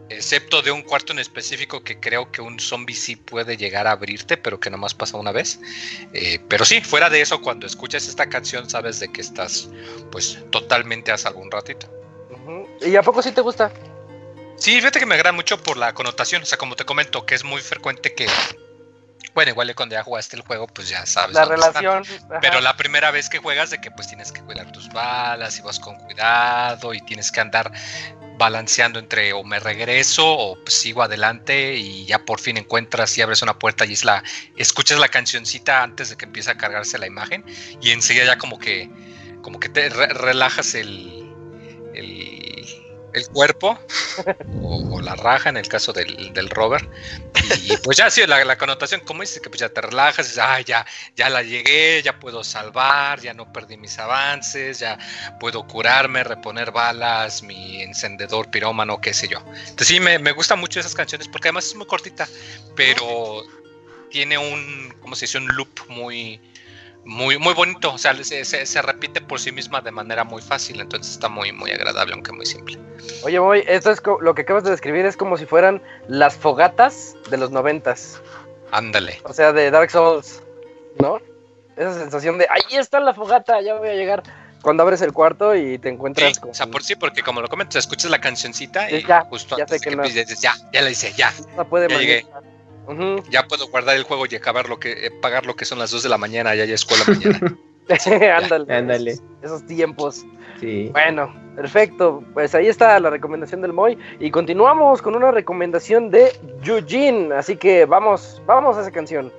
Excepto de un cuarto en específico que creo que un zombie sí puede llegar a abrirte, pero que nomás pasa una vez. Eh, pero sí, fuera de eso, cuando escuchas esta canción sabes de que estás pues totalmente a salvo un ratito. ¿Y a poco sí te gusta? Sí, fíjate que me agrada mucho por la connotación, o sea, como te comento, que es muy frecuente que, bueno, igual y cuando ya jugaste el juego, pues ya sabes. La relación. Pero la primera vez que juegas de que pues tienes que cuidar tus balas y vas con cuidado y tienes que andar balanceando entre o me regreso o pues, sigo adelante y ya por fin encuentras y abres una puerta y es la escuchas la cancioncita antes de que empiece a cargarse la imagen y enseguida ya como que como que te re- relajas el, el, el cuerpo o, la raja en el caso del, del rover y pues ya sí la, la connotación como dices que pues ya te relajas dices, "Ay, ya ya la llegué, ya puedo salvar, ya no perdí mis avances, ya puedo curarme, reponer balas, mi encendedor pirómano, qué sé yo. Entonces sí, me, me gustan mucho esas canciones porque además es muy cortita, pero tiene un, ¿cómo se dice? Un loop muy, muy, muy bonito. O sea, se, se- se repite por sí misma de manera muy fácil, entonces está muy, muy agradable, aunque muy simple. Oye, Moy, esto es lo que acabas de describir es como si fueran las fogatas de los noventas. Ándale. O sea, de Dark Souls, ¿no? Esa sensación de, ahí está la fogata, ya voy a llegar. Cuando abres el cuarto y te Sí, encuentras con... o sea, por sí, porque como lo comentas, escuchas la cancioncita y Sí, ya, justo ya antes sé de que que no. empieces, dices, ya, ya la hice, ya, puede ya llegué. manejar. Ya puedo guardar el juego y acabar lo que, eh, pagar lo que son las 2 de la mañana, ya hay escuela mañana. Ándale. Ándale. Esos tiempos. Sí. Bueno, perfecto. Pues ahí está la recomendación del Moy. Y continuamos con una recomendación de Eugene. Así que vamos, vamos a esa canción.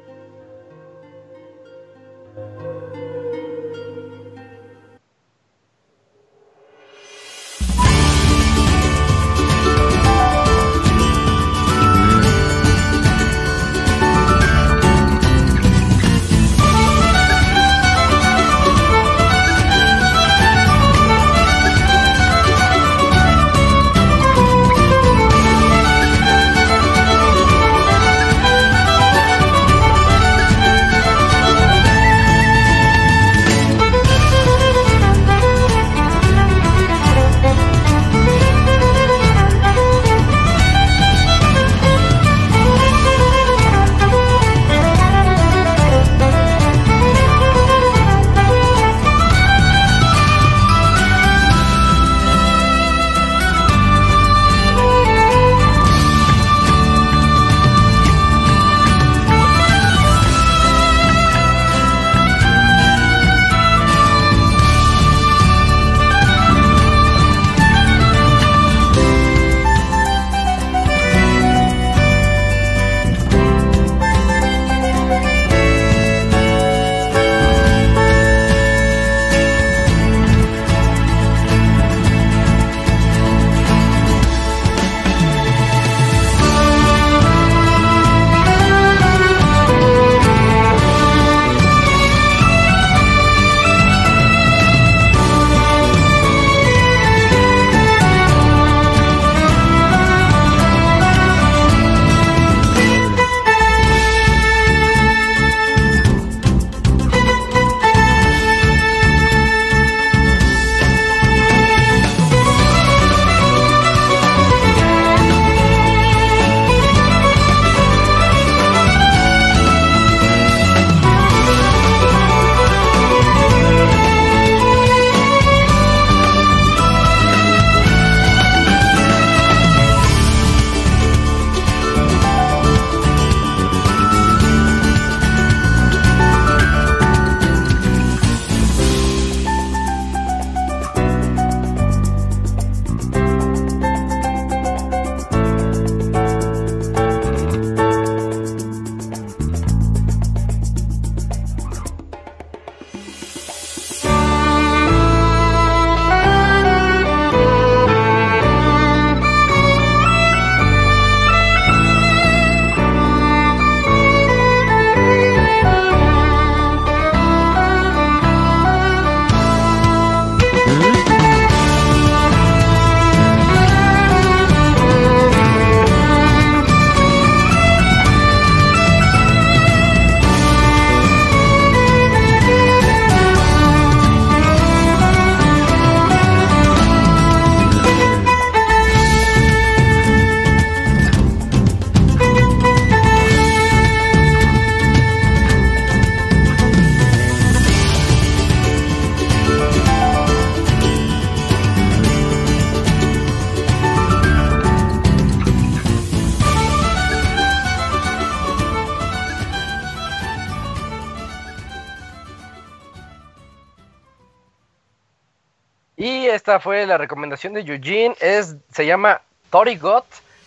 Fue la recomendación de Eugene. Es, se llama Tori God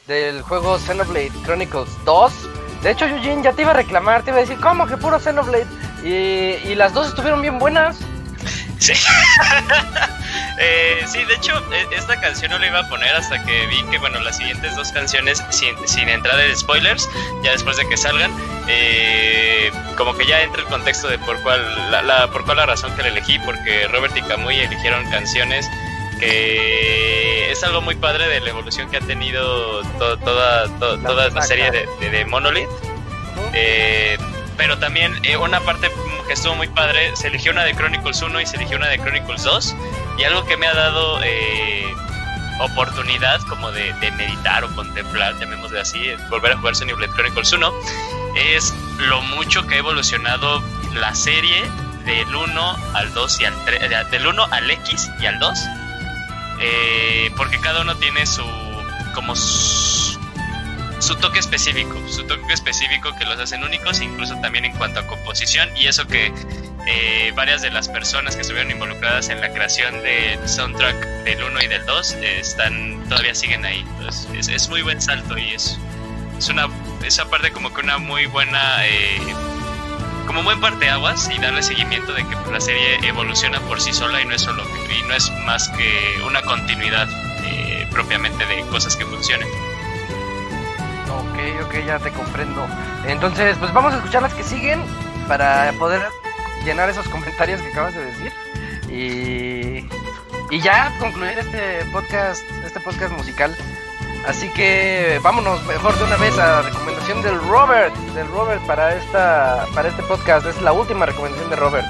del juego Xenoblade Chronicles 2. De hecho, Eugene ya te iba a reclamar, te iba a decir, ¿cómo que puro Xenoblade? Y, y las dos estuvieron bien buenas. Sí. Eh, sí, de hecho, e- esta canción no la iba a poner hasta que vi que, bueno, las siguientes dos canciones, sin, sin entrar en spoilers, ya después de que salgan, eh, como que ya entra el contexto de por cuál la- por cuál la razón que la elegí, porque Robert y Camuy eligieron canciones que es algo muy padre de la evolución que ha tenido to- toda, to- La toda la serie de, de- de Monolith. Eh, pero también eh, una parte que estuvo muy padre, se eligió una de Chronicles 1 y se eligió una de Chronicles 2. Y algo que me ha dado eh, oportunidad como de, de meditar o contemplar, llamémosle así, volver a jugar Xenoblade Chronicles 1, es lo mucho que ha evolucionado la serie del 1 al 2 y al 3, del 1 al X y al 2. Eh, porque cada uno tiene su como su, toque específico, su toque específico que los hacen únicos, incluso también en cuanto a composición, y eso que eh, varias de las personas que estuvieron involucradas en la creación del soundtrack del 1 y del 2 eh, están todavía siguen ahí. Entonces, es, es muy buen salto y es, es una esa parte como que una muy buena eh, como buen parteaguas y darle seguimiento de que pues, la serie evoluciona por sí sola y no es solo y no es más que una continuidad eh, propiamente de cosas que funcionen. Ok, ok, ya te comprendo. Entonces, pues vamos a escuchar las que siguen para poder llenar esos comentarios que acabas de decir. Y, y ya concluir este podcast, este podcast musical. Así que vámonos mejor de una vez a la recomendación del Robert, del Robert para esta, para este podcast. Es la última recomendación de Robert.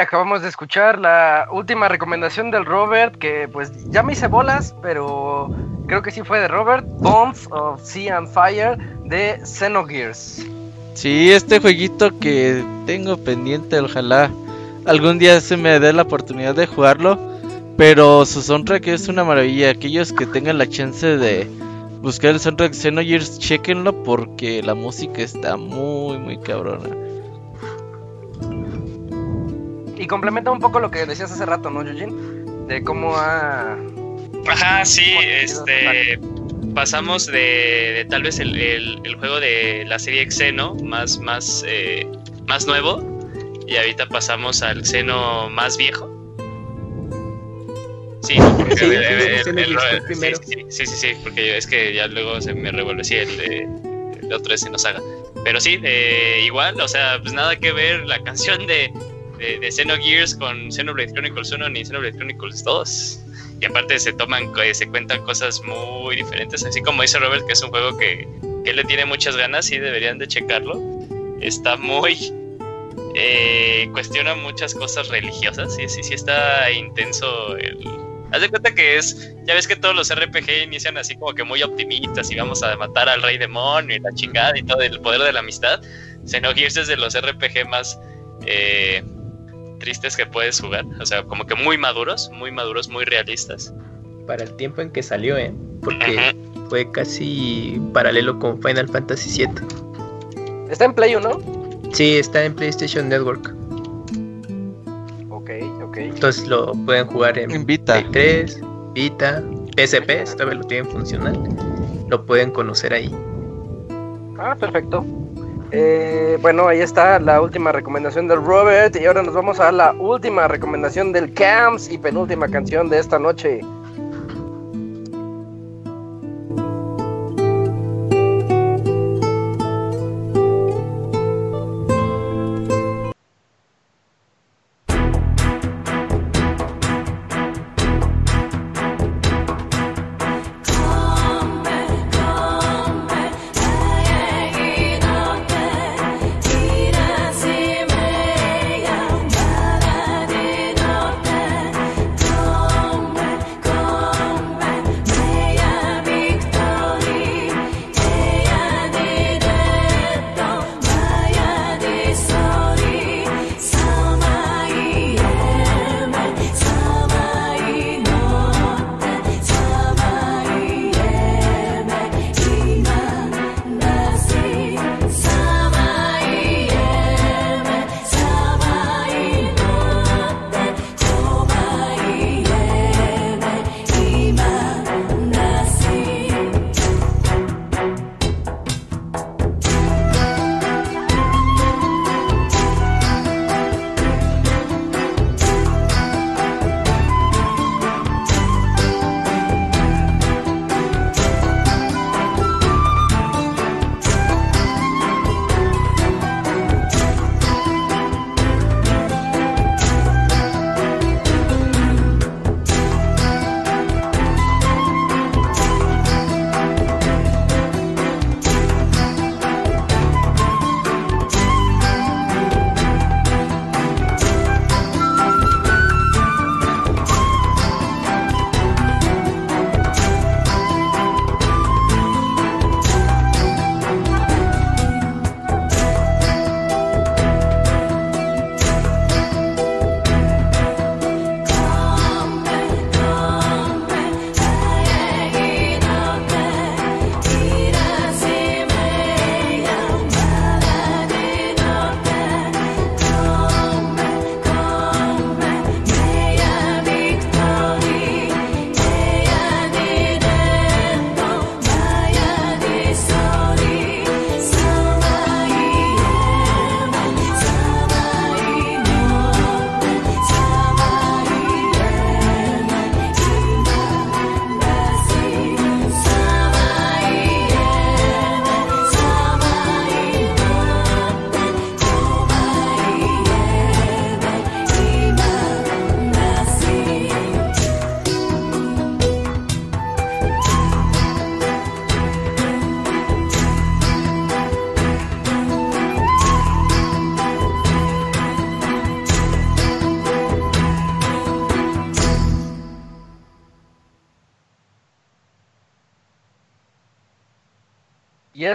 Acabamos de escuchar la última recomendación del Robert, que pues ya me hice bolas, pero creo que sí fue de Robert, Bombs of Sea and Fire de Xenogears. Sí, este jueguito que tengo pendiente, ojalá algún día se me dé la oportunidad de jugarlo. Pero su soundtrack es una maravilla. Aquellos que tengan la chance de buscar el soundtrack de Xenogears, chequenlo porque la música está muy, muy cabrona. Complementa un poco lo que decías hace rato, ¿no, Eugene? De cómo ha... Ajá, sí, este pasamos de, de tal vez el, el- el juego de la serie Xeno más más eh, más nuevo y ahorita pasamos al Xeno más viejo. Sí, ¿no? porque Sí, el- sí, el- el sí, primero. sí, sí, porque yo- es que ya luego se me revuelve sí, el, otro es Xenosaga. Pero sí, eh, igual, o sea, pues nada que ver la canción de, de, de Xenogears con Xenoblade Chronicles 1 ni Xenoblade Chronicles 2. Y aparte se toman, eh, se cuentan cosas muy diferentes. Así como dice Robert, que es un juego que, que le tiene muchas ganas y deberían de checarlo. Está muy... eh, cuestiona muchas cosas religiosas. Sí, sí, sí está intenso el... Haz de cuenta que es... Ya ves que todos los RPG inician así como que muy optimistas y vamos a matar al rey demonio y la chingada y todo el poder de la amistad. Xenogears es de los RPG más... eh, tristes que puedes jugar. O sea, como que muy maduros, muy maduros, muy realistas. Para el tiempo en que salió, ¿eh? Porque Ujú. fue casi paralelo con Final Fantasy VII. Está en Play, ¿o ¿no? Sí, está en PlayStation Network. Ok, ok. Entonces lo pueden jugar en En Vita. Play 3, Vita, PSP, todavía lo tienen funcional. Lo pueden conocer ahí. Ah, perfecto. Eh, bueno, ahí está la última recomendación del Robert. Y ahora nos vamos a la última recomendación del Camps y penúltima canción de esta noche.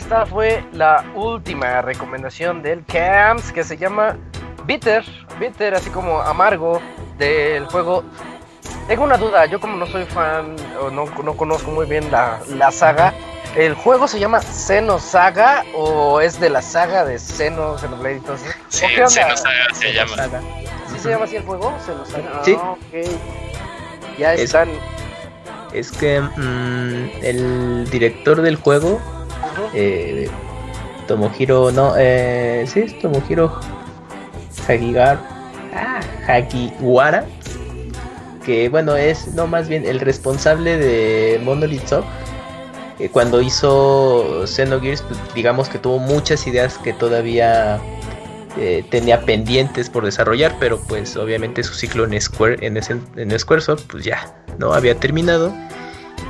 Esta fue la última recomendación del Camps que se llama Bitter, Bitter, así como amargo del juego. Tengo una duda, yo como no soy fan o no, no conozco muy bien la, la saga, ¿el juego se llama Xenosaga o es de la saga de Xeno, Xenoblade y todo eso? Sí, ¿O qué onda? Xenosaga se llama. Saga. ¿Sí se llama así el juego? Xenosaga. Sí. Ah, ok. Ya Es- están. Es que mm, el director del juego. Eh, Tomohiro, no, eh, sí, es Tomohiro ah, Hagiwara, que bueno, es no más bien el responsable de Monolith Soft. que cuando hizo Xenogears, pues, digamos que tuvo muchas ideas que todavía eh, tenía pendientes por desarrollar, pero pues obviamente su ciclo en Square, en, en pues ya no había terminado.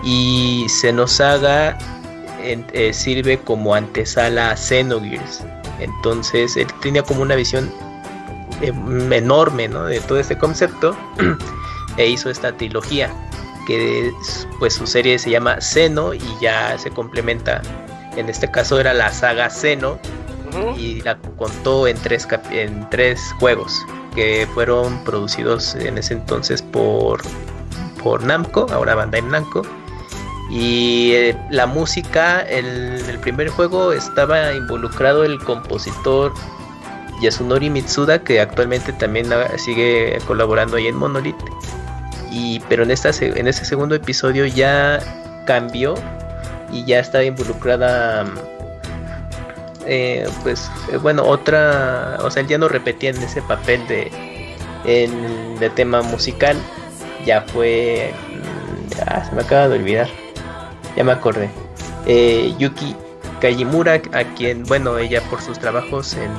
Y Xenosaga en- eh, sirve como antesala a Xenogears. Entonces él tenía como una visión eh, enorme ¿no? de todo este concepto e hizo esta trilogía que es- pues su serie se llama Xeno y ya se complementa en este caso era la saga Xeno y la contó en tres, en tres juegos que fueron producidos en ese entonces por, por Namco, ahora Bandai Namco. Y eh, la música, el, el primer juego estaba involucrado el compositor Yasunori Mitsuda, que actualmente también ah, sigue colaborando ahí en Monolith. Y, pero en, esta, en este segundo episodio ya cambió y ya estaba involucrada eh, pues eh, bueno otra o sea él ya no repetía en ese papel de de tema musical ya fue mm, ah, se me acaba de olvidar ya me acordé. Eh, Yuki Kajimura a quien bueno ella por sus trabajos en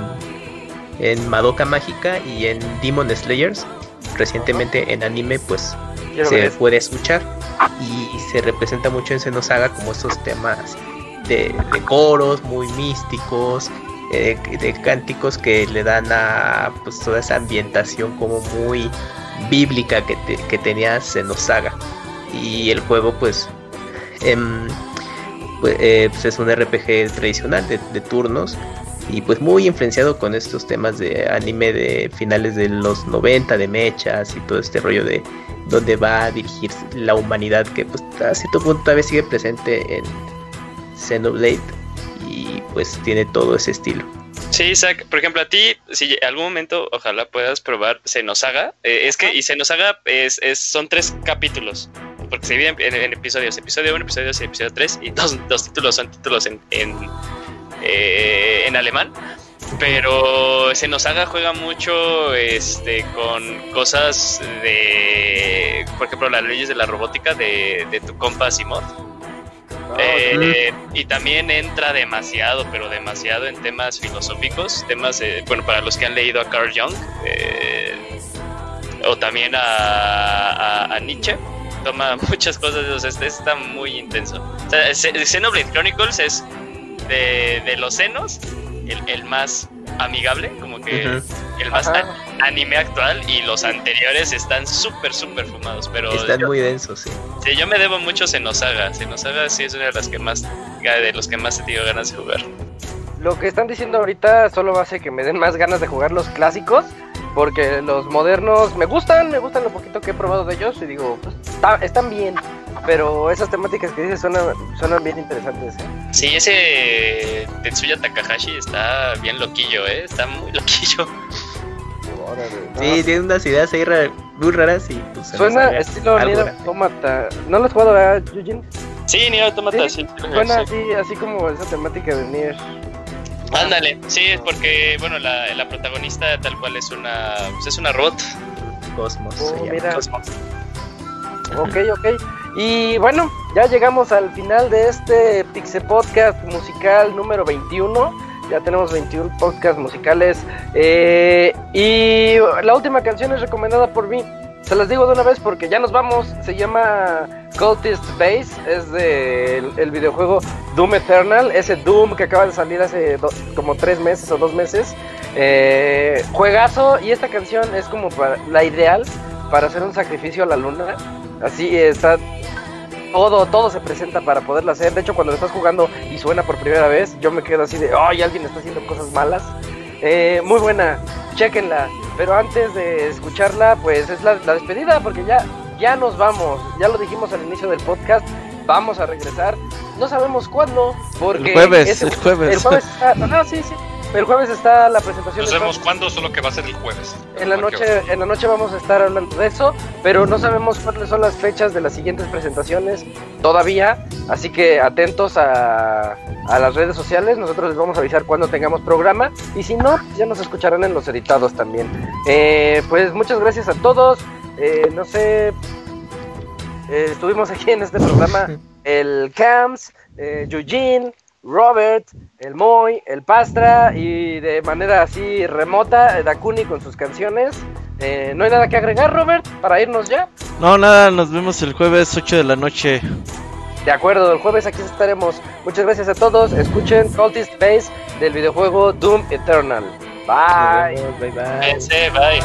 en Madoka Mágica y en Demon Slayers recientemente en anime pues se puede escuchar. Y se representa mucho en Xenosaga como estos temas de, de coros muy místicos, eh, de cánticos que le dan a pues, toda esa ambientación como muy bíblica que, te- que tenía Xenosaga. Y el juego pues, pues, eh, pues, es un RPG tradicional de, de turnos y pues muy influenciado con estos temas de anime de finales de los 90 de mechas y todo este rollo de donde va a dirigir la humanidad que pues a cierto punto todavía sigue presente en Xenoblade y pues tiene todo ese estilo. Sí, Isaac, por ejemplo, a ti, si algún momento ojalá puedas probar Xenosaga, eh, es que, y Xenosaga es, es, son tres capítulos, porque se divide en, en episodios, episodio 1, episodio 2 y episodio 3, y dos, dos títulos son títulos en, en, eh, en alemán, pero Xenosaga juega mucho este, con cosas de, por ejemplo, las leyes de la robótica de, de tu compa Simon. Ah, Eh, y también entra demasiado, pero demasiado en temas filosóficos, temas, eh, bueno, para los que han leído a Carl Jung, eh, o también a, a- a Nietzsche, toma muchas cosas de esos, este está muy intenso. O sea, Xe- Xenoblade Chronicles es de, de los senos el, el más amigable, como que el más Ajá. anime actual, y los anteriores están súper, súper fumados, pero... Están yo- muy densos, sí. Sí, yo me debo mucho a Xenosaga. Xenosaga sí es una de las que más de los que más he tenido ganas de jugar. Lo que están diciendo ahorita solo hace que me den más ganas de jugar los clásicos. Porque los modernos me gustan, me gustan lo poquito que he probado de ellos. Y digo, pues, está- están bien. Pero esas temáticas que dices suenan, suenan bien interesantes. ¿eh? Sí, ese Tetsuya Takahashi está bien loquillo, ¿eh? Está muy loquillo. No, Sí, tiene unas ideas ahí ra- muy raras y pues Suena estilo Nier. Automata. ¿No lo has jugado, a Eugene? Sí, Nier Automata, Sí, sí. sí, Suena sí. así, así como esa temática de Nier. Ándale, sí, es porque, bueno, la, la protagonista tal cual es una, pues es una robot. Cosmos. Oh, mira. Cosmos. Ok, ok. Y bueno, ya llegamos al final de este Pixel Podcast musical número 21. Ya tenemos 21 podcasts musicales. Eh, y la última canción es recomendada por mí. Se las digo de una vez porque ya nos vamos. Se llama Cultist Base. Es del el videojuego Doom Eternal. Ese Doom que acaba de salir hace como tres meses o dos meses. Eh, juegazo. Y esta canción es como la ideal para hacer un sacrificio a la luna. Así está todo, todo se presenta para poderlo hacer. De hecho, cuando lo estás jugando y suena por primera vez, yo me quedo así de, ¡ay, alguien está haciendo cosas malas! Eh, muy buena, chequenla. Pero antes de escucharla, pues es la, la despedida, porque ya, ya nos vamos. Ya lo dijimos al inicio del podcast, vamos a regresar. No sabemos cuándo, porque... El jueves, ese- el jueves. El jueves está, no, sí, sí. El jueves está la presentación No sabemos cuándo, solo que va a ser el jueves. en la noche, en la noche vamos a estar hablando de eso, pero no sabemos cuáles son las fechas de las siguientes presentaciones todavía, así que atentos a, a las redes sociales, nosotros les vamos a avisar cuando tengamos programa y si no, ya nos escucharán en los editados también. Eh, pues muchas gracias a todos, eh, no sé, eh, estuvimos aquí en este programa el Cams, eh, Eugene, Robert, el Moy, el Pastra y de manera así remota, Dakuni con sus canciones. Eh, ¿No hay nada que agregar, Robert, para irnos ya? No, nada, nos vemos el jueves 8 de la noche. De acuerdo, el jueves aquí estaremos. Muchas gracias a todos. Escuchen Cultist Base del videojuego Doom Eternal. Bye. Nos vemos, Bye bye. Cuídense, bye.